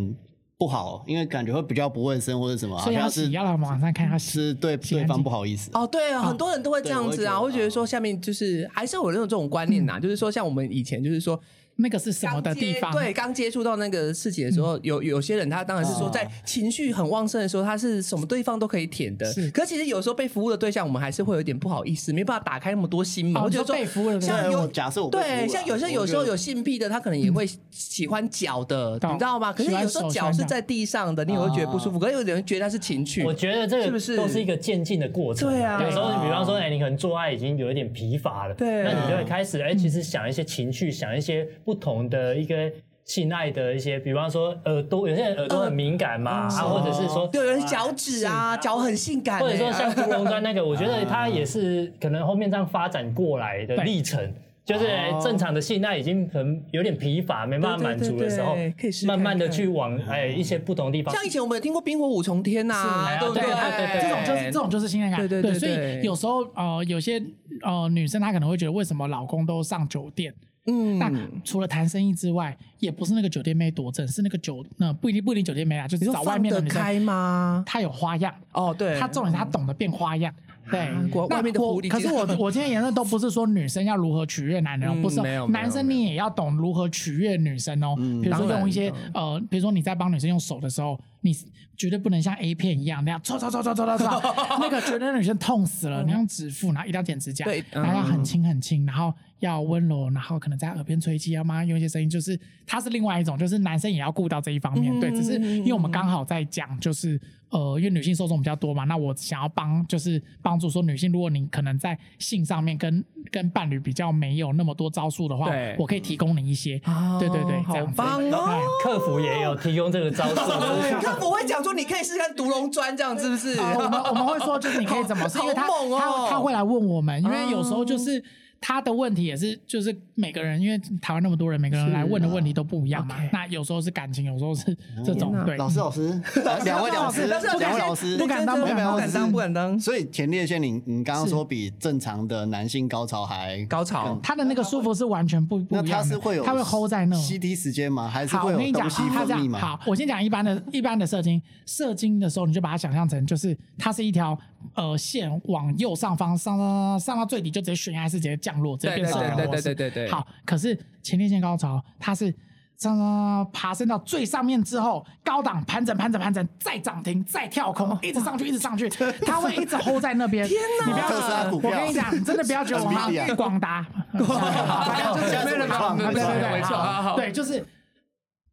不好，因为感觉会比较不卫生或者什么，好所以要洗，像是要来网上看要洗。是对对方不好意思。哦，对啊，很多人都会这样子啊，我会觉得会觉得说下面就是还是有那种这种观念呐，就是说像我们以前就是说那个是什么的地方？对，刚接触到那个事情的时候，有有些人他当然是说，在情绪很旺盛的时候，他是什么对方都可以舔的。是可其实有时候被服务的对象，我们还是会有点不好意思，没办法打开那么多心门。哦我觉得说被服务的对象对像有假设我对，像有些有时候有性癖的，他可能也会喜欢脚的，懂你知道吗？可是有时候脚脚是在地上的，你也会觉得不舒服。可是有人觉得他是情趣，我觉得这个是不是都是一个渐进的过程。对啊有时候你比方说，哎，你可能做爱已经有一点疲乏了，对啊那你就会开始哎，其实想一些情趣，想一些不同的一个性爱的一些，比方说耳朵，有些人耳朵很敏感嘛，啊，或者是说对，有人脚趾啊，脚很性感欸，或者说像独龙砖那个，我觉得 它也是可能后面这样发展过来的历程。就是哎正常的性爱已经很有点疲乏，没办法满足的时候可以慢慢的去往哎一些不同地方。像以前我们有听过冰火五重天呐，是对不对？对对对这种就是这种就是性爱感，对对对所以有时候呃，有些呃女生她可能会觉得，为什么老公都上酒店？嗯。那除了谈生意之外，也不是那个酒店妹多正，是那个酒那不一定不一定酒店妹啊，就是找外面的女生，开吗？她有花样，哦，对，她重点是她懂得变花样。对。外面的我狐狸可是我我今天言论都不是说女生要如何取悦男人不是男生你也要懂如何取悦女生哦。比如说用一些呃，比如说你在帮女生用手的时候，你绝对不能像 A 片一样那样搓搓搓搓搓搓搓，那个绝对让女生痛死了。你用指腹，然后一定要剪指甲，对然后要很嗯轻很轻，然后要温柔，然后可能在耳边吹气，要妈用一些声音，就是它是另外一种，就是男生也要顾到这一方面。对，只是因为我们刚好在讲，就是呃，因为女性受众比较多嘛，那我想要帮，就是帮助说女性，如果你可能在性上面跟跟伴侣比较没有那么多招数的话对，我可以提供你一些。对对对，这好样子棒哦！哎客服也有提供这个招数，就是他不会讲说你可以试试看独龙砖这样，是不是？呃我们我们会说，就是你可以怎么，是因为他好猛哦他他会来问我们，因为有时候就是。他的问题也是，就是每个人，因为台湾那么多人，每个人来问的问题都不一样嘛。那有时候是感情，有时候是这种对。老师，老师，两位老师，不敢两位老师，不敢当不不敢当敢当，不敢当。所以前列腺，你你刚刚说比正常的男性高潮还高潮他的那个舒服是完全不不那一样的，它是会有他会 hold 在那。CD 时间吗？还是好，会我跟你讲，有东西他这样分泌吗？好，我先讲一般的、一般的射精。射精的时候，你就把它想象成，就是它是一条呃线往右上方上上上到最底，就直接悬崖是直接降落，直接变射对对对流模式对对对对好，可是前列腺高潮它是。上上爬升到最上面之后，高档盘整盘整盘整，再涨停，再跳空，一直上去，一直上去，它会一直 hold 在那边。天哪你不要特斯拉股我跟你讲，真的不要觉得我 们广达 好现在是伟创对对对对，没错对，就是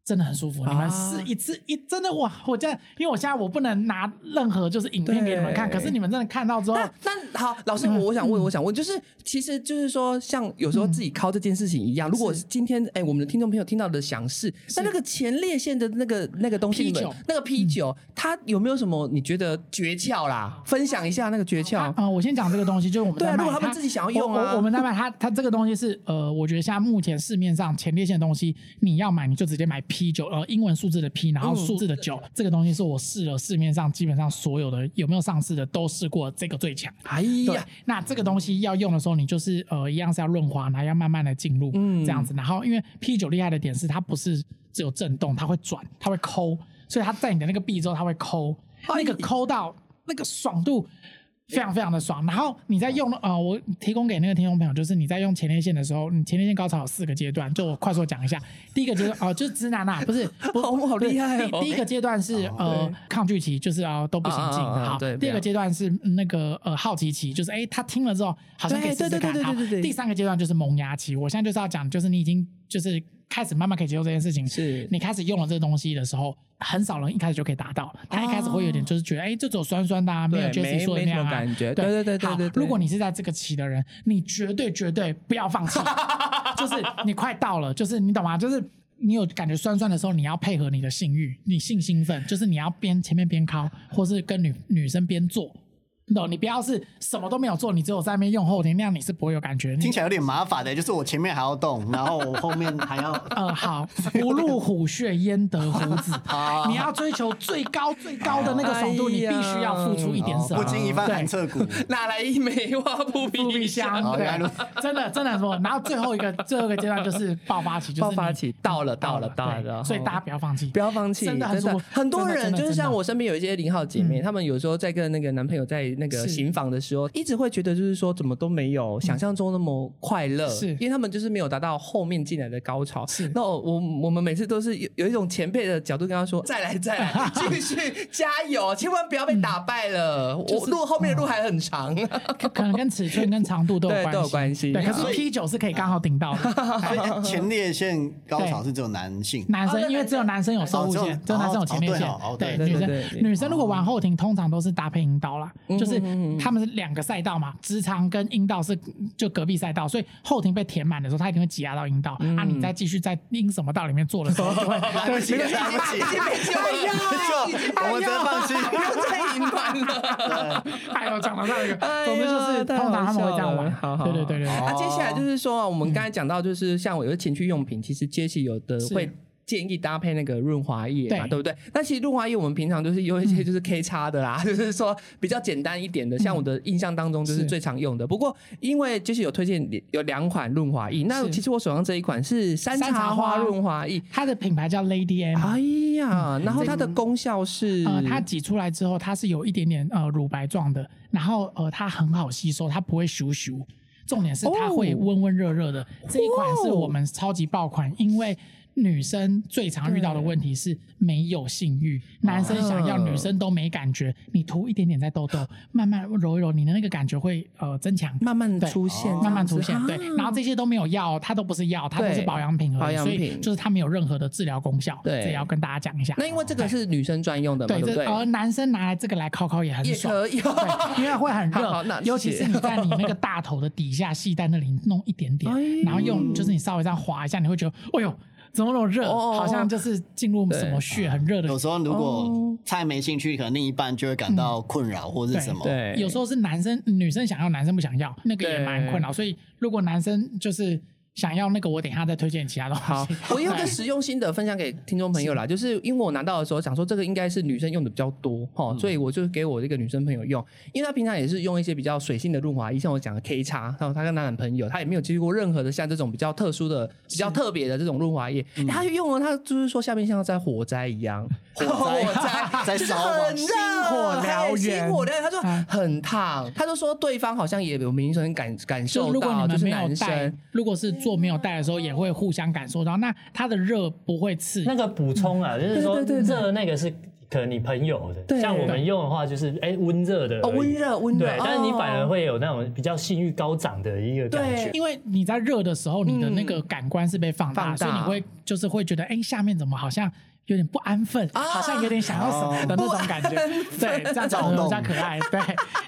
真的很舒服。你们试一次一真的哇，我这样，因为我现在我不能拿任何就是影片给你们看，可是你们真的看到之后，那那好，老师，我我想问，我想问，就是其实就是说，像有时候自己靠这件事情一样，如果是。今天哎，我们的听众朋友听到的想试，那那个前列腺的那个那个东西，你们 P9 那个 P 九，它有没有什么你觉得诀窍啦？分享一下那个诀窍。啊、。我先讲这个东西，就是我们对啊如果他们自己想要用啊。我我我们在卖它，它这个东西是呃，我觉得现在目前市面上前列腺的东西，你要买你就直接买 P 九，呃，英文数字的 P，然后数字的九，这个东西是我试了市面上基本上所有的有没有上市的都试过这个最强。哎呀，，那这个东西要用的时候，你就是呃一样是要润滑，然后要慢慢的进入，嗯这样子。然后因为 P 九厉害的点是它不是只有震动，它会转，它会抠，所以它在你的那个臂之后它会抠，那个抠到那个爽度。非常非常的爽，然后你在用呃，我提供给那个听众朋友，就是你在用前列腺的时候，你前列腺高潮有四个阶段，就我快速讲一下。第一个阶段哦、就是直男啊，不是，我好好厉害哦第第一个阶段是呃抗拒期，就是啊、都不行进。好，啊啊啊对第二个阶段是嗯那个呃好奇期，就是哎他听了之后好像可以试试对对看。好对对对对对第三个阶段就是萌芽期，我现在就是要讲，就是你已经就是开始慢慢可以接受这件事情，是你开始用了这个东西的时候，很少人一开始就可以达到，他一开始会有点就是觉得哎这种酸酸的啊，没有对 Jesse 没没什说的那样啊。感觉对对对对对如果你是在这个期的人，你绝对绝对不要放弃，就是你快到了，就是你懂吗？就是。你有感觉酸酸的时候，你要配合你的性欲，你性兴奋，就是你要边前面边靠，或是跟女女生边做，你懂？你不要是什么都没有做，你只有在那边用后庭，那样你是不会有感觉。听起来有点麻烦的，就是我前面还要动，然后我后面还要。呃，好，不入虎穴焉得虎子 好。你要追求最高最高的那个爽度，你必须要付出一点什么。不经一番寒彻骨，哪来一梅花不不必比香，真的真的说，然后最后一个最后一个阶段就是爆发期，就是爆发你期到了到了到了所以大家不要放弃，不要放弃，真的很舒服很多人就是像我身边有一些零号姐妹，嗯她们有时候在跟那个男朋友在那个是。行房的时候，一直会觉得就是说怎么都没有想象中那么快乐，是。因为他们就是没有达到后面进来的高潮。是。那我我我们每次都是有有一种前辈的角度跟他说，再来再来，继续加油，千万不要被打败了，我就是。路后面的路还很长。可可能跟尺寸跟长度都有 关系，都有关系对，可是 P 九是可以刚好顶到的。前列腺高潮是只有男性。男生因为只有男生有射物哦只有线，只有男生有前列腺对对女生对对对。女生如果往后庭，通常都是搭配阴道啦，就是他们是两个赛道嘛，直肠跟阴道是就隔壁赛道，所以后庭被填满的时候，它一定会挤压到阴道，啊，你再继续在阴什么道里面做的时候，就会 对不起，对不起，已经被救了，就我们真的放弃。不要再隐瞒了。哎呦，讲到那个，哎呦总之就是太通常他们会这样玩好好，好对对对对对。那接下来就是说啊，我们刚才讲到，就是像我有的情趣用品，其实杰西有的是会。建议搭配那个润滑液嘛，对对不对？那其实润滑液我们平常就是用一些就是 K 叉的啦，就是说比较简单一点的，像我的印象当中就是是最常用的。不过因为就是有推荐有两款润滑液，那其实我手上这一款是山山茶茶花花润滑液。它的品牌叫 Lady M，哎呀，然后它的功效是呃，它挤出来之后，它是有一点点呃乳白状的，然后呃它很好吸收，它不会咻咻。重点是它会温温热热的，这一款是我们超级爆款，因为女生最常遇到的问题是没有性欲，男生想要，女生都没感觉。你涂一点点在痘痘，慢慢揉一揉，你的那个感觉会呃增强。慢慢对出现，慢慢出现，对。然后这些都没有药，它都不是药，它都是保养品而已，所以品。就是它没有任何的治疗功效，对。这也要跟大家讲一下。那因为这个是女生专用的嘛，对，对？而男生拿来这个来烤烤也很爽，因为会很热，尤其是你在你那个大头的底下细带那里弄一点点然后用就是你稍微这样划一下，你会觉得，哎呦，怎么那么热？哦好像就是进入什么血很热的有时候如果菜没兴趣，可能另一半就会感到困扰或是什么。对，有时候是男生女生想要，男生不想要，那个也蛮困扰。所以如果男生就是想要那个，我等一下再推荐其他东西。好，我有个实用心得分享给听众朋友啦，就是因为我拿到的时候想说这个应该是女生用的比较多哈，所以我就给我这个女生朋友用，因为她平常也是用一些比较水性的润滑液，像我讲的 K 叉，然后她跟她男朋友，她也没有接触过任何的像这种比较特殊的、比较特别的这种润滑液，欸她就用了，她就是说下面像在火灾一样，火灾 在就是烧吗很热，星火燎嘿原星火燎原，她说嗯。很烫，他就说对方好像也有明显感感受就是如果到，就是你们没有男生。，如果是做没有带的时候，也会互相感受到。那它的热不会刺，那个补充啊，就是说对对那个是可能你朋友的，对。像我们用的话就是哎温热的哦，温热温热，对，但是你反而哦会有那种比较性欲高涨的一个感觉。因为你在热的时候，你的那个感官是被放大，放大。所以你会就是会觉得，哎、下面怎么好像有点不安分，好像有点想要什么的那种感觉，对，这样子比较可爱。对，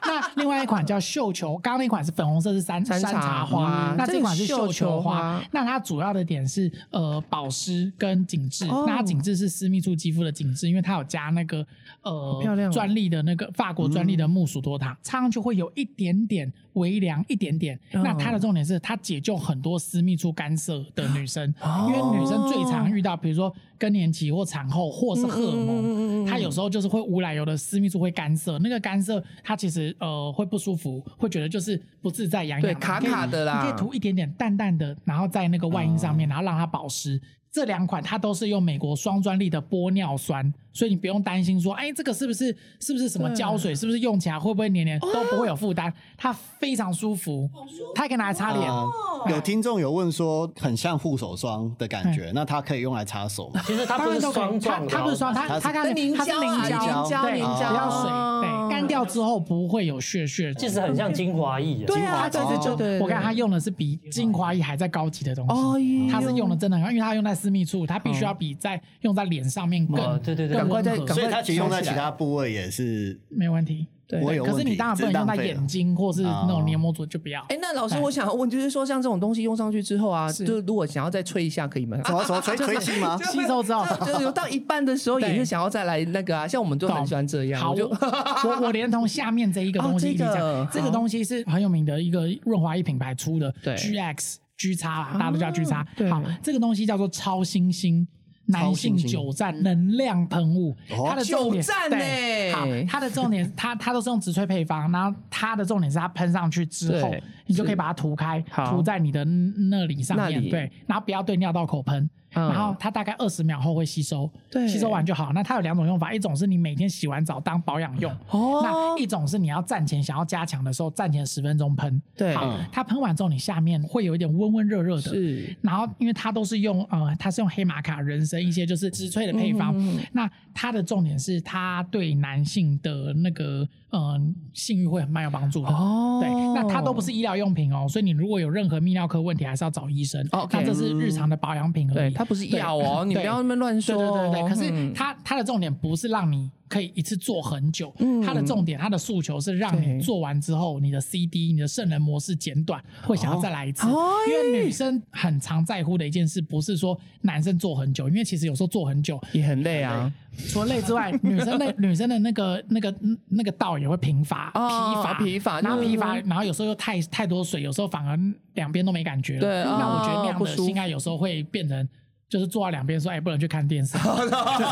那另外一款叫绣球，刚刚那款是粉红色是山山茶。山茶花。花，那这款是绣球球花。花。那它主要的点是呃保湿跟紧致，哦。那它紧致是私密处肌肤的紧致，因为它有加那个呃漂亮哦。专利的那个法国专利的木薯多糖，擦上去会有一点点微凉，一点点。哦那它的重点是它解救很多私密处干涉的女生，哦。因为女生最常遇到，比如说更年期或产后或是荷尔蒙，它有时候就是会无来由的私密处会干涉，那个干涉它其实呃会不舒服，会觉得就是不自在、痒痒，对卡卡的啦。你可以涂一点点淡淡的，然后在那个外阴上面，然后让它保湿。这两款它都是用美国双专利的玻尿酸，所以你不用担心说，哎，这个是不是是不是什么胶水，是不是用起来会不会黏黏，都不会有负担，它非常舒服，它还可以拿来擦脸。啊有听众有问说，很像护手霜的感嗯。觉，那它可以用来擦手吗？其实它不是当然都可以，它霜状的哦，它不是霜，它它是它看凝它是胶啊凝胶，凝胶对，凝胶。不要水，干掉之后不会有屑屑。其实很像精华液啊。对啊，对对对对，我看它用的是比精华液还在高级的东哦西，哟他是用的真的很好，因为它用在私密处，它必须要比在用在脸上面哦更对对对。更所以它其实用在其他部位也是没问题。对不会有问题。可是你当然不能用在眼睛或是那种哦黏膜组就不要。哎，那老师，哎我想要问，就是说，像这种东西用上去之后啊，是就如果想要再吹一下，可以吗？什么什么吹 吹气吗？吸收之后，就是到一半的时候，也是想要再来那个啊，像我们就很喜欢这样，好，我就我连同下面这一个 东西哦一起讲，这个这个东西是很有名的一个润滑液品牌出的对，GX G 叉啦，大家都叫 G 叉。对好，这个东西叫做超新星。男性久站能量喷雾，哦它的重点对呢。好，它的重点，它它 都是用植萃配方，然后它的重点是它喷上去之后，你就可以把它涂开，涂在你的那里上面，对，然后不要对尿道口喷，嗯然后它大概二十秒后会吸收，对吸收完就好。那它有两种用法，一种是你每天洗完澡当保养用，哦那一种是你要站前想要加强的时候，站前十分钟喷。对好嗯，它喷完之后，你下面会有一点温温热热的。是然后，因为它都是用呃，它是用黑玛卡、人参一些就是植萃的配方。嗯嗯嗯那它的重点是它对男性的那个呃性欲会蛮有帮助的。哦对，那它都不是医疗用品哦，所以你如果有任何泌尿科问题，还是要找医生。OK 那这是日常的保养品而对，已。它不是对药哦，你不要那么乱对说哦。对对对，可是嗯它它的重点不是让你可以一次做很久，嗯它的重点它的诉求是让你做完之后，你的 CD 你的圣人模式减短，会想要再来一次。哦因为女生很常在乎的一件事，不是说男生做很久，因为其实有时候做很久，也很累啊。除了累之外，女生的女生的那个那个那个道也会贫乏、哦疲乏、疲乏然后就是疲乏，然后有时候又太太多水，有时候反而两边都没感觉了。对那我觉得那样的性爱有时候会变成。就是坐在两边说，哎，不能去看电视。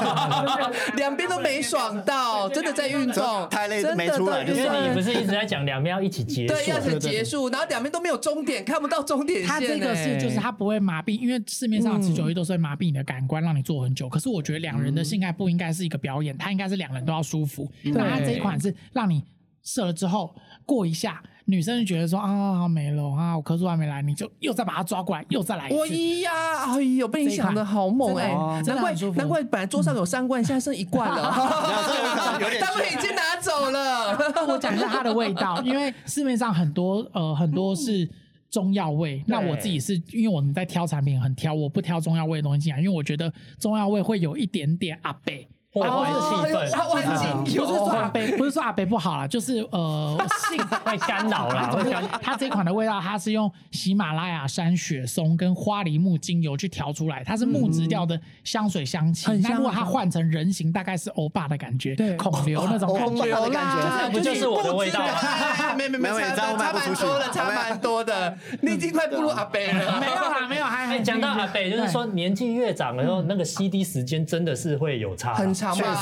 两边都没爽到，真的在运动，太累真的没出来就因为你不是一直在讲两边要一起结束，对，要想结束，然后两边都没有终点，看不到终点线。它这个是就是哎它不会麻痹，因为市面上的持久力都是会麻痹你的感官，让你坐很久。可是我觉得两人的性爱不应该是一个表演，它应该是两人都要舒服。那它这一款是让你射了之后过一下，女生就觉得说啊没了啊，我咳嗽还没来，你就又再把它抓过来，又再来一我次。一呀，哎呦，被你想的好猛哎、难怪难怪本来桌上有三罐，现在剩一罐了，他们已经拿走了。我讲一下它的味道，因为市面上很多呃很多是。中药味，那我自己是因为我们在挑产品很挑，我不挑中药味的东西进来，因为我觉得中药味会有一点点阿贝，破坏哦气氛，他玩精油，不是说阿北，不是说阿北不好啦，就是呃性 会干扰啦，会干。它这款的味道，它是用喜马拉雅山雪松跟花梨木精油去调出来，它是木质调的香水香气。那如果它换成人形，大概是欧巴的感觉，对。孔刘那种感觉。孔刘啦，这不就是我的味道哎没没没，没有差蛮多的，差蛮多的。你已经快步入阿北了，没有啦，没有，还讲到阿北，就是说年纪越长了，然后那个 CD 时间真的是会有差，很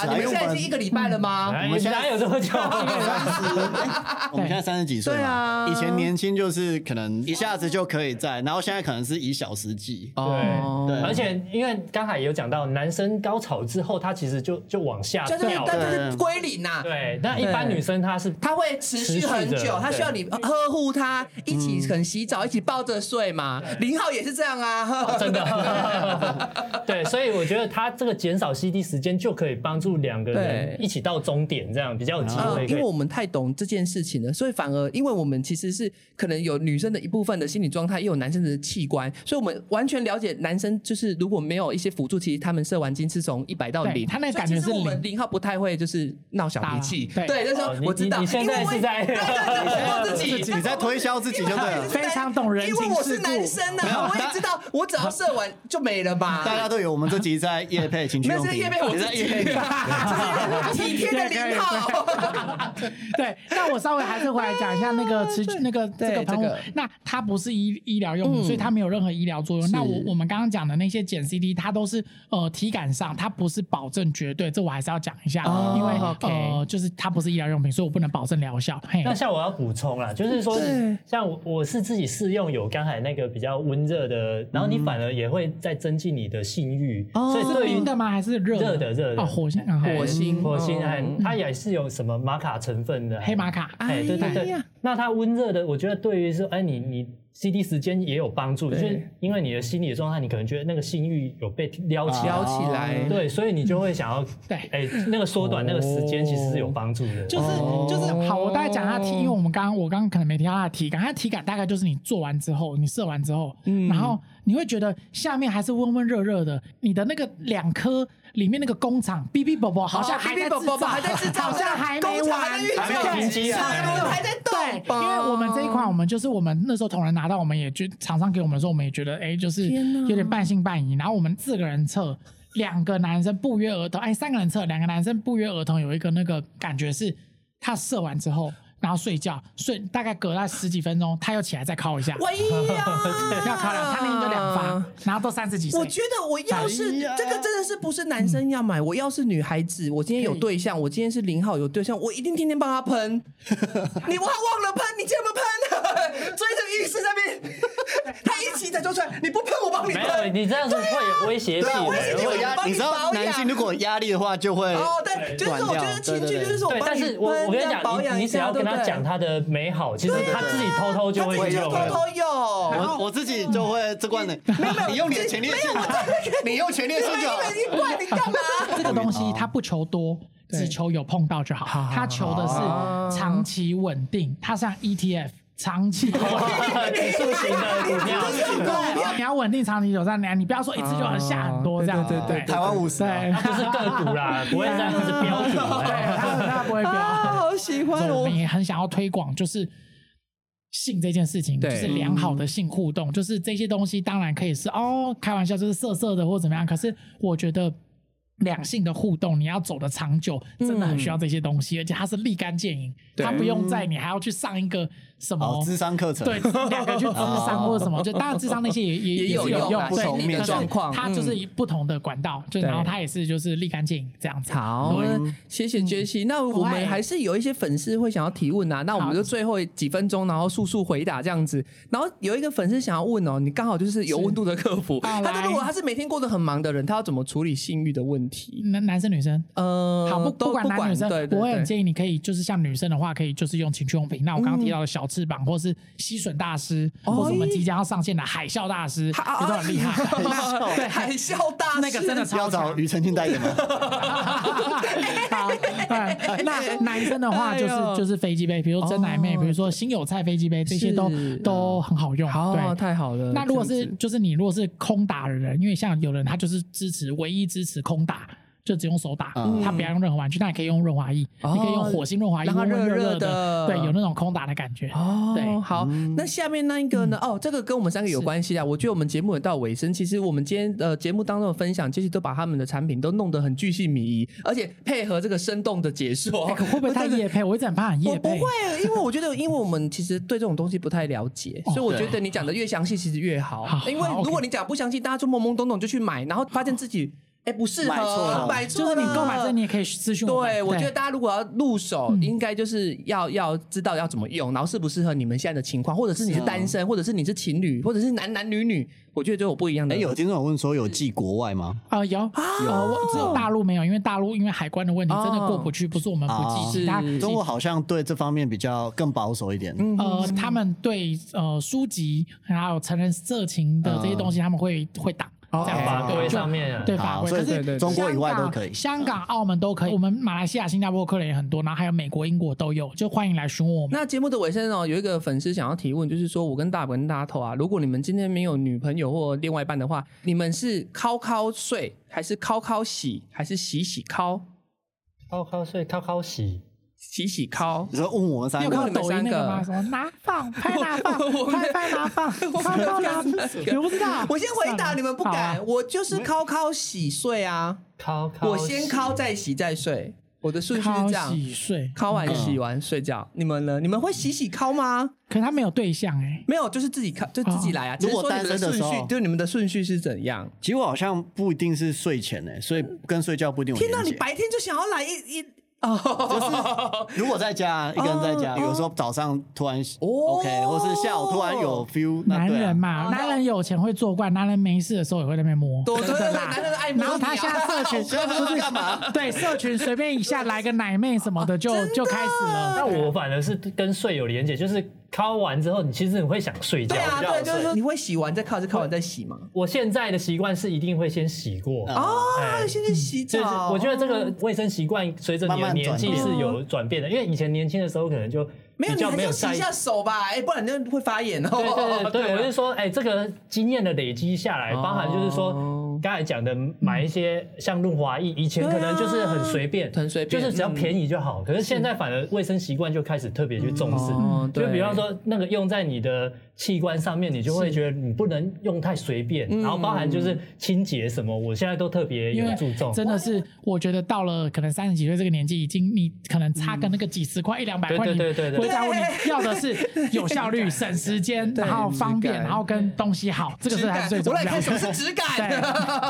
你们现在已经一个礼拜了吗？哎。我们现在哪有这么久？我们现在三十几岁对啊嘛，以前年轻就是可能一下子就可以在，然后现在可能是以小时计。对对，而且因为刚才也有讲到，男生高潮之后，他其实就就往下就是掉但了。是归零呐。对，那一般女生她是她会持续很久，持续着它需要你呵护她，一起可能洗澡，一起抱着睡嘛。零号也是这样啊，真的，对，所以我觉得他这个减少 CD 时间就可对，帮助两个人一起到终点，这样比较有机啊，会。因为我们太懂这件事情了，所以反而因为我们其实是可能有女生的一部分的心理状态，也有男生的器官，所以我们完全了解男生就是如果没有一些辅助，其实他们射完精是从一百到零，他那个感觉是我们零零号不太会就是闹小脾气，对对，就是说我知道，你你现在是在对对对，我自己 你在推销自己就对了。非常懂人因为我是情世故男生呢，我也知道，我只要射完就没了吧。大家都有我们这集在夜配情趣用品，那是叶配我在夜配。体贴的零号。对，那我稍微还是回来讲一下那个持续那个这个喷雾，那它不是医医疗用所以它没有任何医疗作用。那我我们刚刚讲的那些减 CD，它都是呃体感上，它不是保证绝对，这我还是要讲一下，哦因为呃就是它不是医疗用品，所以我不能保证疗效。嘿那像我要补充啦，就是说对，像我我是自己试用有刚才那个比较温热的，然后你反而也会再增进你的性欲，哦所以对于冰的吗？还是热热的热的哦，火星啊，火星火星它也是有什么玛卡成分的，黑玛卡，哎，对对对。那它温热的，我觉得对于说，哎，你你 CD 时间也有帮助，就是因为你的心理状态，你可能觉得那个性欲有被撩起，撩起来，对，所以你就会想要，对。哎，那个缩短那个时间其实是有帮助的，就是哦。就是好，我大概讲它体，因为我们刚刚我刚刚可能没提到它的体感，它的体感大概就是你做完之后，你射完之后，嗯。然后你会觉得下面还是温温热热的，你的那个两颗里面那个工厂哔哔啵啵好像还在制造，还在制造。好像还没完，还没有停机啊。还在动。对，因为我们这一款，我们就是我们那时候同仁拿到，我们也就厂商给我们的时候，我们也觉得，哎，就是有点半信半疑。然后我们四个人测，两个男生不约而同，哎，三个人测，两个男生不约而同有一个那个感觉是，他射完之后，然后睡觉，睡大概隔了十几分钟，他又起来再敲一下，喂呀，要敲两，他那天就两发，然后都三十几岁。我。觉得我要是这个真的是不是男生要买，我要是女孩子，我今天有对象，我今天是零号有对象，我一定天天帮他喷。你忘忘了喷，你竟然不喷，追着浴室那边，他一起才走出来，你不喷我帮你没有，喷。你这样子会有威胁性对啊，我的也是有压帮你你知道保养男性如果有压力的话，就会哦，对，就是我觉得情绪就是说我对，帮你但是我我跟你讲，你你只要跟他讲他的美好，其实他自己偷偷就会他自去用了。偷偷用。我我自己就会这罐的，你用你的前列腺，你用前列腺就好。你怪你干嘛？这个东西它不求多，只求有碰到就好。它求的是长期稳定，它像 ETF。长期 指数型的股票，对，你要稳定长期有上量，你不要说一次就很下很多这样。对对对对台湾五十啊，对，它不是个股啦，不会这样子标对，股。它它不会啊，标。好喜欢哦所以我们！也很想要推广，就是性这件事情，就对是良好的性互动，就是这些东西当然可以是哦开玩笑，就是色色的或怎么样。可是我觉得两性的互动，你要走的长久，真的很需要这些东西，而且它是立竿见影，它不用在你还要去上一个什么？哦，智商课程，对，两个去 智商或者什么，就当然智商那些也也也有用不同的状况它就是以不同的管道，就对。然后它也是就是立竿见影这样子。好对，谢谢杰西。那我们还是有一些粉丝会想要提问啊，那我们就最后几分钟，然后速速回答这样子。然后有一个粉丝想要问哦，你刚好就是有温度的客服，他说如果他是每天过得很忙的人，他要怎么处理性欲的问题？男男生女生，呃，好不都不管男女生对，我会很建议你可以就是像女生的话，可以就是用情趣用品。那我刚刚提到的小翅膀，或是吸吮大师，哦或是我们即将要上线的海啸大师，也都很厉害。对，海啸大师那个真的超要找。庾澄庆代言吗？好，那男生的话就是哎就是飞机杯，比如真奶妹，哦比如说新有菜飞机杯，这些都是都很好用。好，对，太好了。那如果是就是你如果是空打的人，因为像有人他就是支持唯一支持空打。就只用手打，嗯他不要用任何玩具，但也可以用润滑液，哦你可以用火星润滑液，让它温温热热热的对，有那种空打的感觉。哦，对好，那下面那一个呢？哦，这个跟我们三个有关系啊。我觉得我们节目也到尾声，其实我们今天呃节目当中的分享，其实都把他们的产品都弄得很巨细靡遗，而且配合这个生动的解说，哎会不会太夜配？我一直很怕很夜配。我不会，因为我觉得，因为我们其实对这种东西不太了解，哦所以我觉得你讲的越详细，其实越好。好因为好如果你讲不详细，大家就懵懵懂懂就去买，然后发现自己哎不适合，买错了买错了，就是你购买这你也可以咨询我们。对，我觉得大家如果要入手，嗯应该就是要要知道要怎么用，然后适不适合你们现在的情况，或者是你是单身，或者是你是情侣，或者是男男女女，我觉得都有不一样的。哎，有听众有问说有寄国外吗？啊有呃我只有大陆没有，因为大陆因为海关的问题真的过不去，不是我们不哦寄，其他是中国好像对这方面比较更保守一点。呃，他们对呃书籍还有成人色情的这些东西，他们会会挡。这样子法规对就上面啊对法好，规，可是中国以外都可以。香港、澳门都可以，我们马来西亚、新加坡客人也很多，然后还有美国、英国都有，就欢迎来询问我们。那节目的尾声哦，有一个粉丝想要提问，就是说我跟大本跟大头啊，如果你们今天没有女朋友或另外一半的话，你们是敲敲睡，还是敲敲洗，还是洗洗敲？靠靠睡，靠靠洗，洗洗敲？你说问我们三个你有看，你们到抖音那个吗？三个什么拿放、拍拿放、我拍拍拿放、敲敲拿，你不知道？我先回答，你们不敢，啊我就是敲敲洗睡啊，靠靠我先敲再洗再睡，我的顺序是这样。洗睡，敲完洗完睡觉，你们呢？你们会洗洗敲吗？可是他没有对象哎。没有，就是自己敲，就自己来啊。如果说你们单身的时候顺序，就你们的顺序是怎样？其实我好像不一定是睡前哎，所以跟睡觉不一定有天哪，你白天就想要来一一哦，如果在家一个人在家，有时候早上突然哦。OK，或是下午突然有 feel，男人嘛，哦。男人有钱会作怪，男人没事的时候也会在那边摸，对对对真的啦男人爱摸然后他下社群 不是干嘛？对社群随便一下来个奶妹什么的就就开始了。那我反而是跟睡有连结，就是敲完之后，你其实你会想睡觉对。啊，对，就是说你会洗完再靠，还是靠完再洗吗？我现在的习惯是一定会先洗过。哦，哎先去洗就是澡。我觉得这个卫生习惯随着你的年纪是有转变的，因为以前年轻的时候可能就没有，你有洗一下手吧，哎，不然你就会发炎哦。对对对对，我啊是说，哎，这个经验的累积下来，包含就是说哦，刚才讲的买一些像润滑液，以前可能就是很随便，很随便就是只要便宜就好。可是现在反而卫生习惯就开始特别去重视哦，就比方说那个用在你的器官上面，你就会觉得你不能用太随便，嗯然后包含就是清洁什么，我现在都特别因为有注重。真的是，我觉得到了可能三十几岁这个年纪，已经你可能差个那个几十块、一两百块，对你对对对对不会在乎。你要的是有效率、省时间，然后方便，然后跟东西好，这个是还是最重要我来看什么。是质感。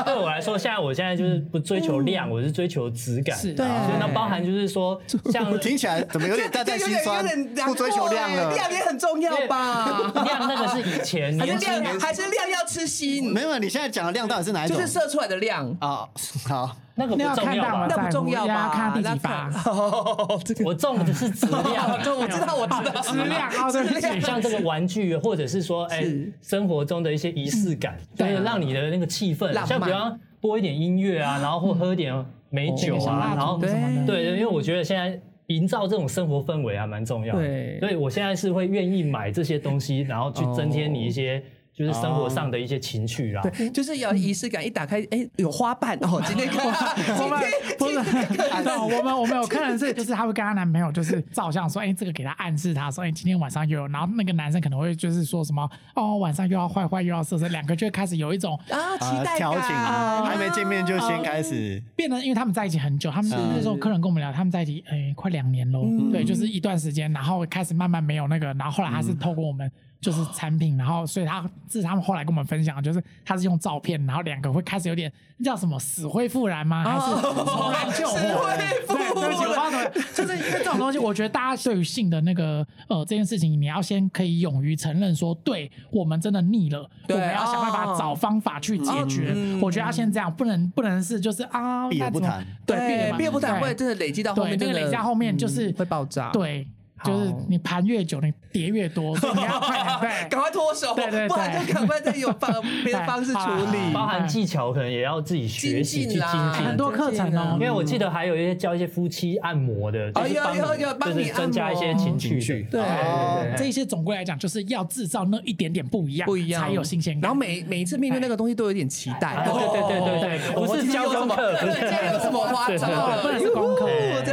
对 我来说，现在我现在就是不追求量，我是追求质感。是对所以那包含就是说，像我听起来怎么有点淡淡 这有点心酸？不追求量了，量也很重要吧？量那个是以前还年轻是量，还是量要吃心，没有，你现在讲的量到底是哪一种就是？射出来的量。啊，好，那个不重要吧看到了？那不重要吧？要看第几发发。哦，这个我中的是质量。这我知道，我知道，质量啊，对不，像这个玩具，或者是说，哎、是生活中的一些仪式感，就是让你的那个气氛，像比方播一点音乐啊，然后或喝点美酒小啊，然后什么的，对，因为我觉得现在营造这种生活氛围还蛮重要的。对所以我现在是会愿意买这些东西，然后去增添你一些就是生活上的一些情趣啦。对，就是有仪式感，一打开，哎，有花瓣哦，今天看，我们不是，我们我们有客人是，就是她会跟她男朋友就是照相说，哎，这个给她暗示她说，哎，今天晚上又有，然后那个男生可能会就是说什么，哦，晚上又要坏坏又要色色，两个就开始有一种啊，期啊，待调情，啊，还没见面就先开始，变得，因为他们在一起很久，他们那时候客人跟我们聊，他们在一起哎快两年喽，对，就是一段时间，然后开始慢慢没有那个，然后后来他是透过我们就是产品，然后所以他这是他们后来跟我们分享，就是他是用照片，然后两个会开始有点那叫什么死灰复燃吗？还是重燃救火？死灰复燃对，对不起，我忘了，就是因为这种东西，我觉得大家对于性的那个呃这件事情，你要先可以勇于承认说，对我们真的腻了，我对们要想办法哦找方法去解决。嗯我觉得要先这样，不能不能是就是啊，避不谈对，对，避而不谈会真的累积到后，面，真的那个累积到后面就是嗯会爆炸，，对，好就是你盘越久，你叠越多，所以你要快点 对。赶快脱手，对对对不然就赶快再有方 别的方式处理。包含技巧，可能也要自己学习去精精进。很多课程哦因为我记得还有一些教一些夫妻按摩的，就是帮哦有有有帮你就是增加一些按摩情趣。对哦对对这一些总归来讲，就是要制造那一点点不一样，不一样才有新鲜感。然后每每一次面对那个东西都有点期待，哎对对对对对哦不是教功课对，不是今天有什么花招了？不能是功课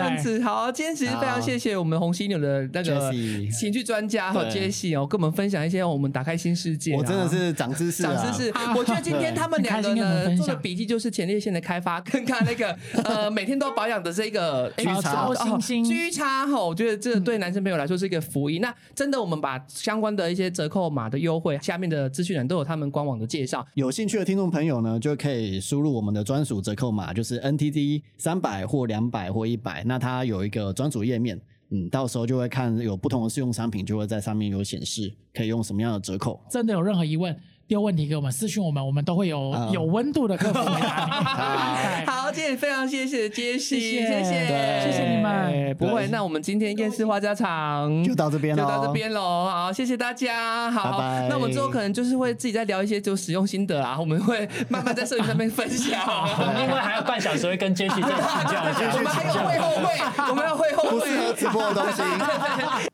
样子。好，今天其实非常谢谢我们红犀牛的那个情趣专家和对 Jessie 哦，跟我们分享一些我们打开新世界啊。我真的是长知识啊，长知识，我觉得今天 他们两个呢做的笔记就是前列腺的开发，跟看那个 呃每天都要保养的这个 居差哦星星居差哈，我觉得这对男生朋友来说是一个福音。那真的，我们把相关的一些折扣码的优惠，下面的资讯栏都有他们官网的介绍。有兴趣的听众朋友呢，就可以输入我们的专属折扣码，就是 NTT 三百或两百或一百。那它有一个专属页面，嗯，到时候就会看有不同的试用商品，就会在上面有显示可以用什么样的折扣。真的有任何疑问，丢问题给我们，私讯我们，我们都会有啊有温度的客服回答你。对 好，今天非常谢谢杰西，谢谢谢谢，谢谢你们不会，那我们今天厌世花家常就到这边了就到这边喽。好，谢谢大家。好，拜拜那我们之后可能就是会自己再聊一些就使用心得啊，我们会慢慢在社群上面分享。我们另外还有半小时会跟 Jessie 再请教我们还有会后会，我们要会后会，不适合直播的东西。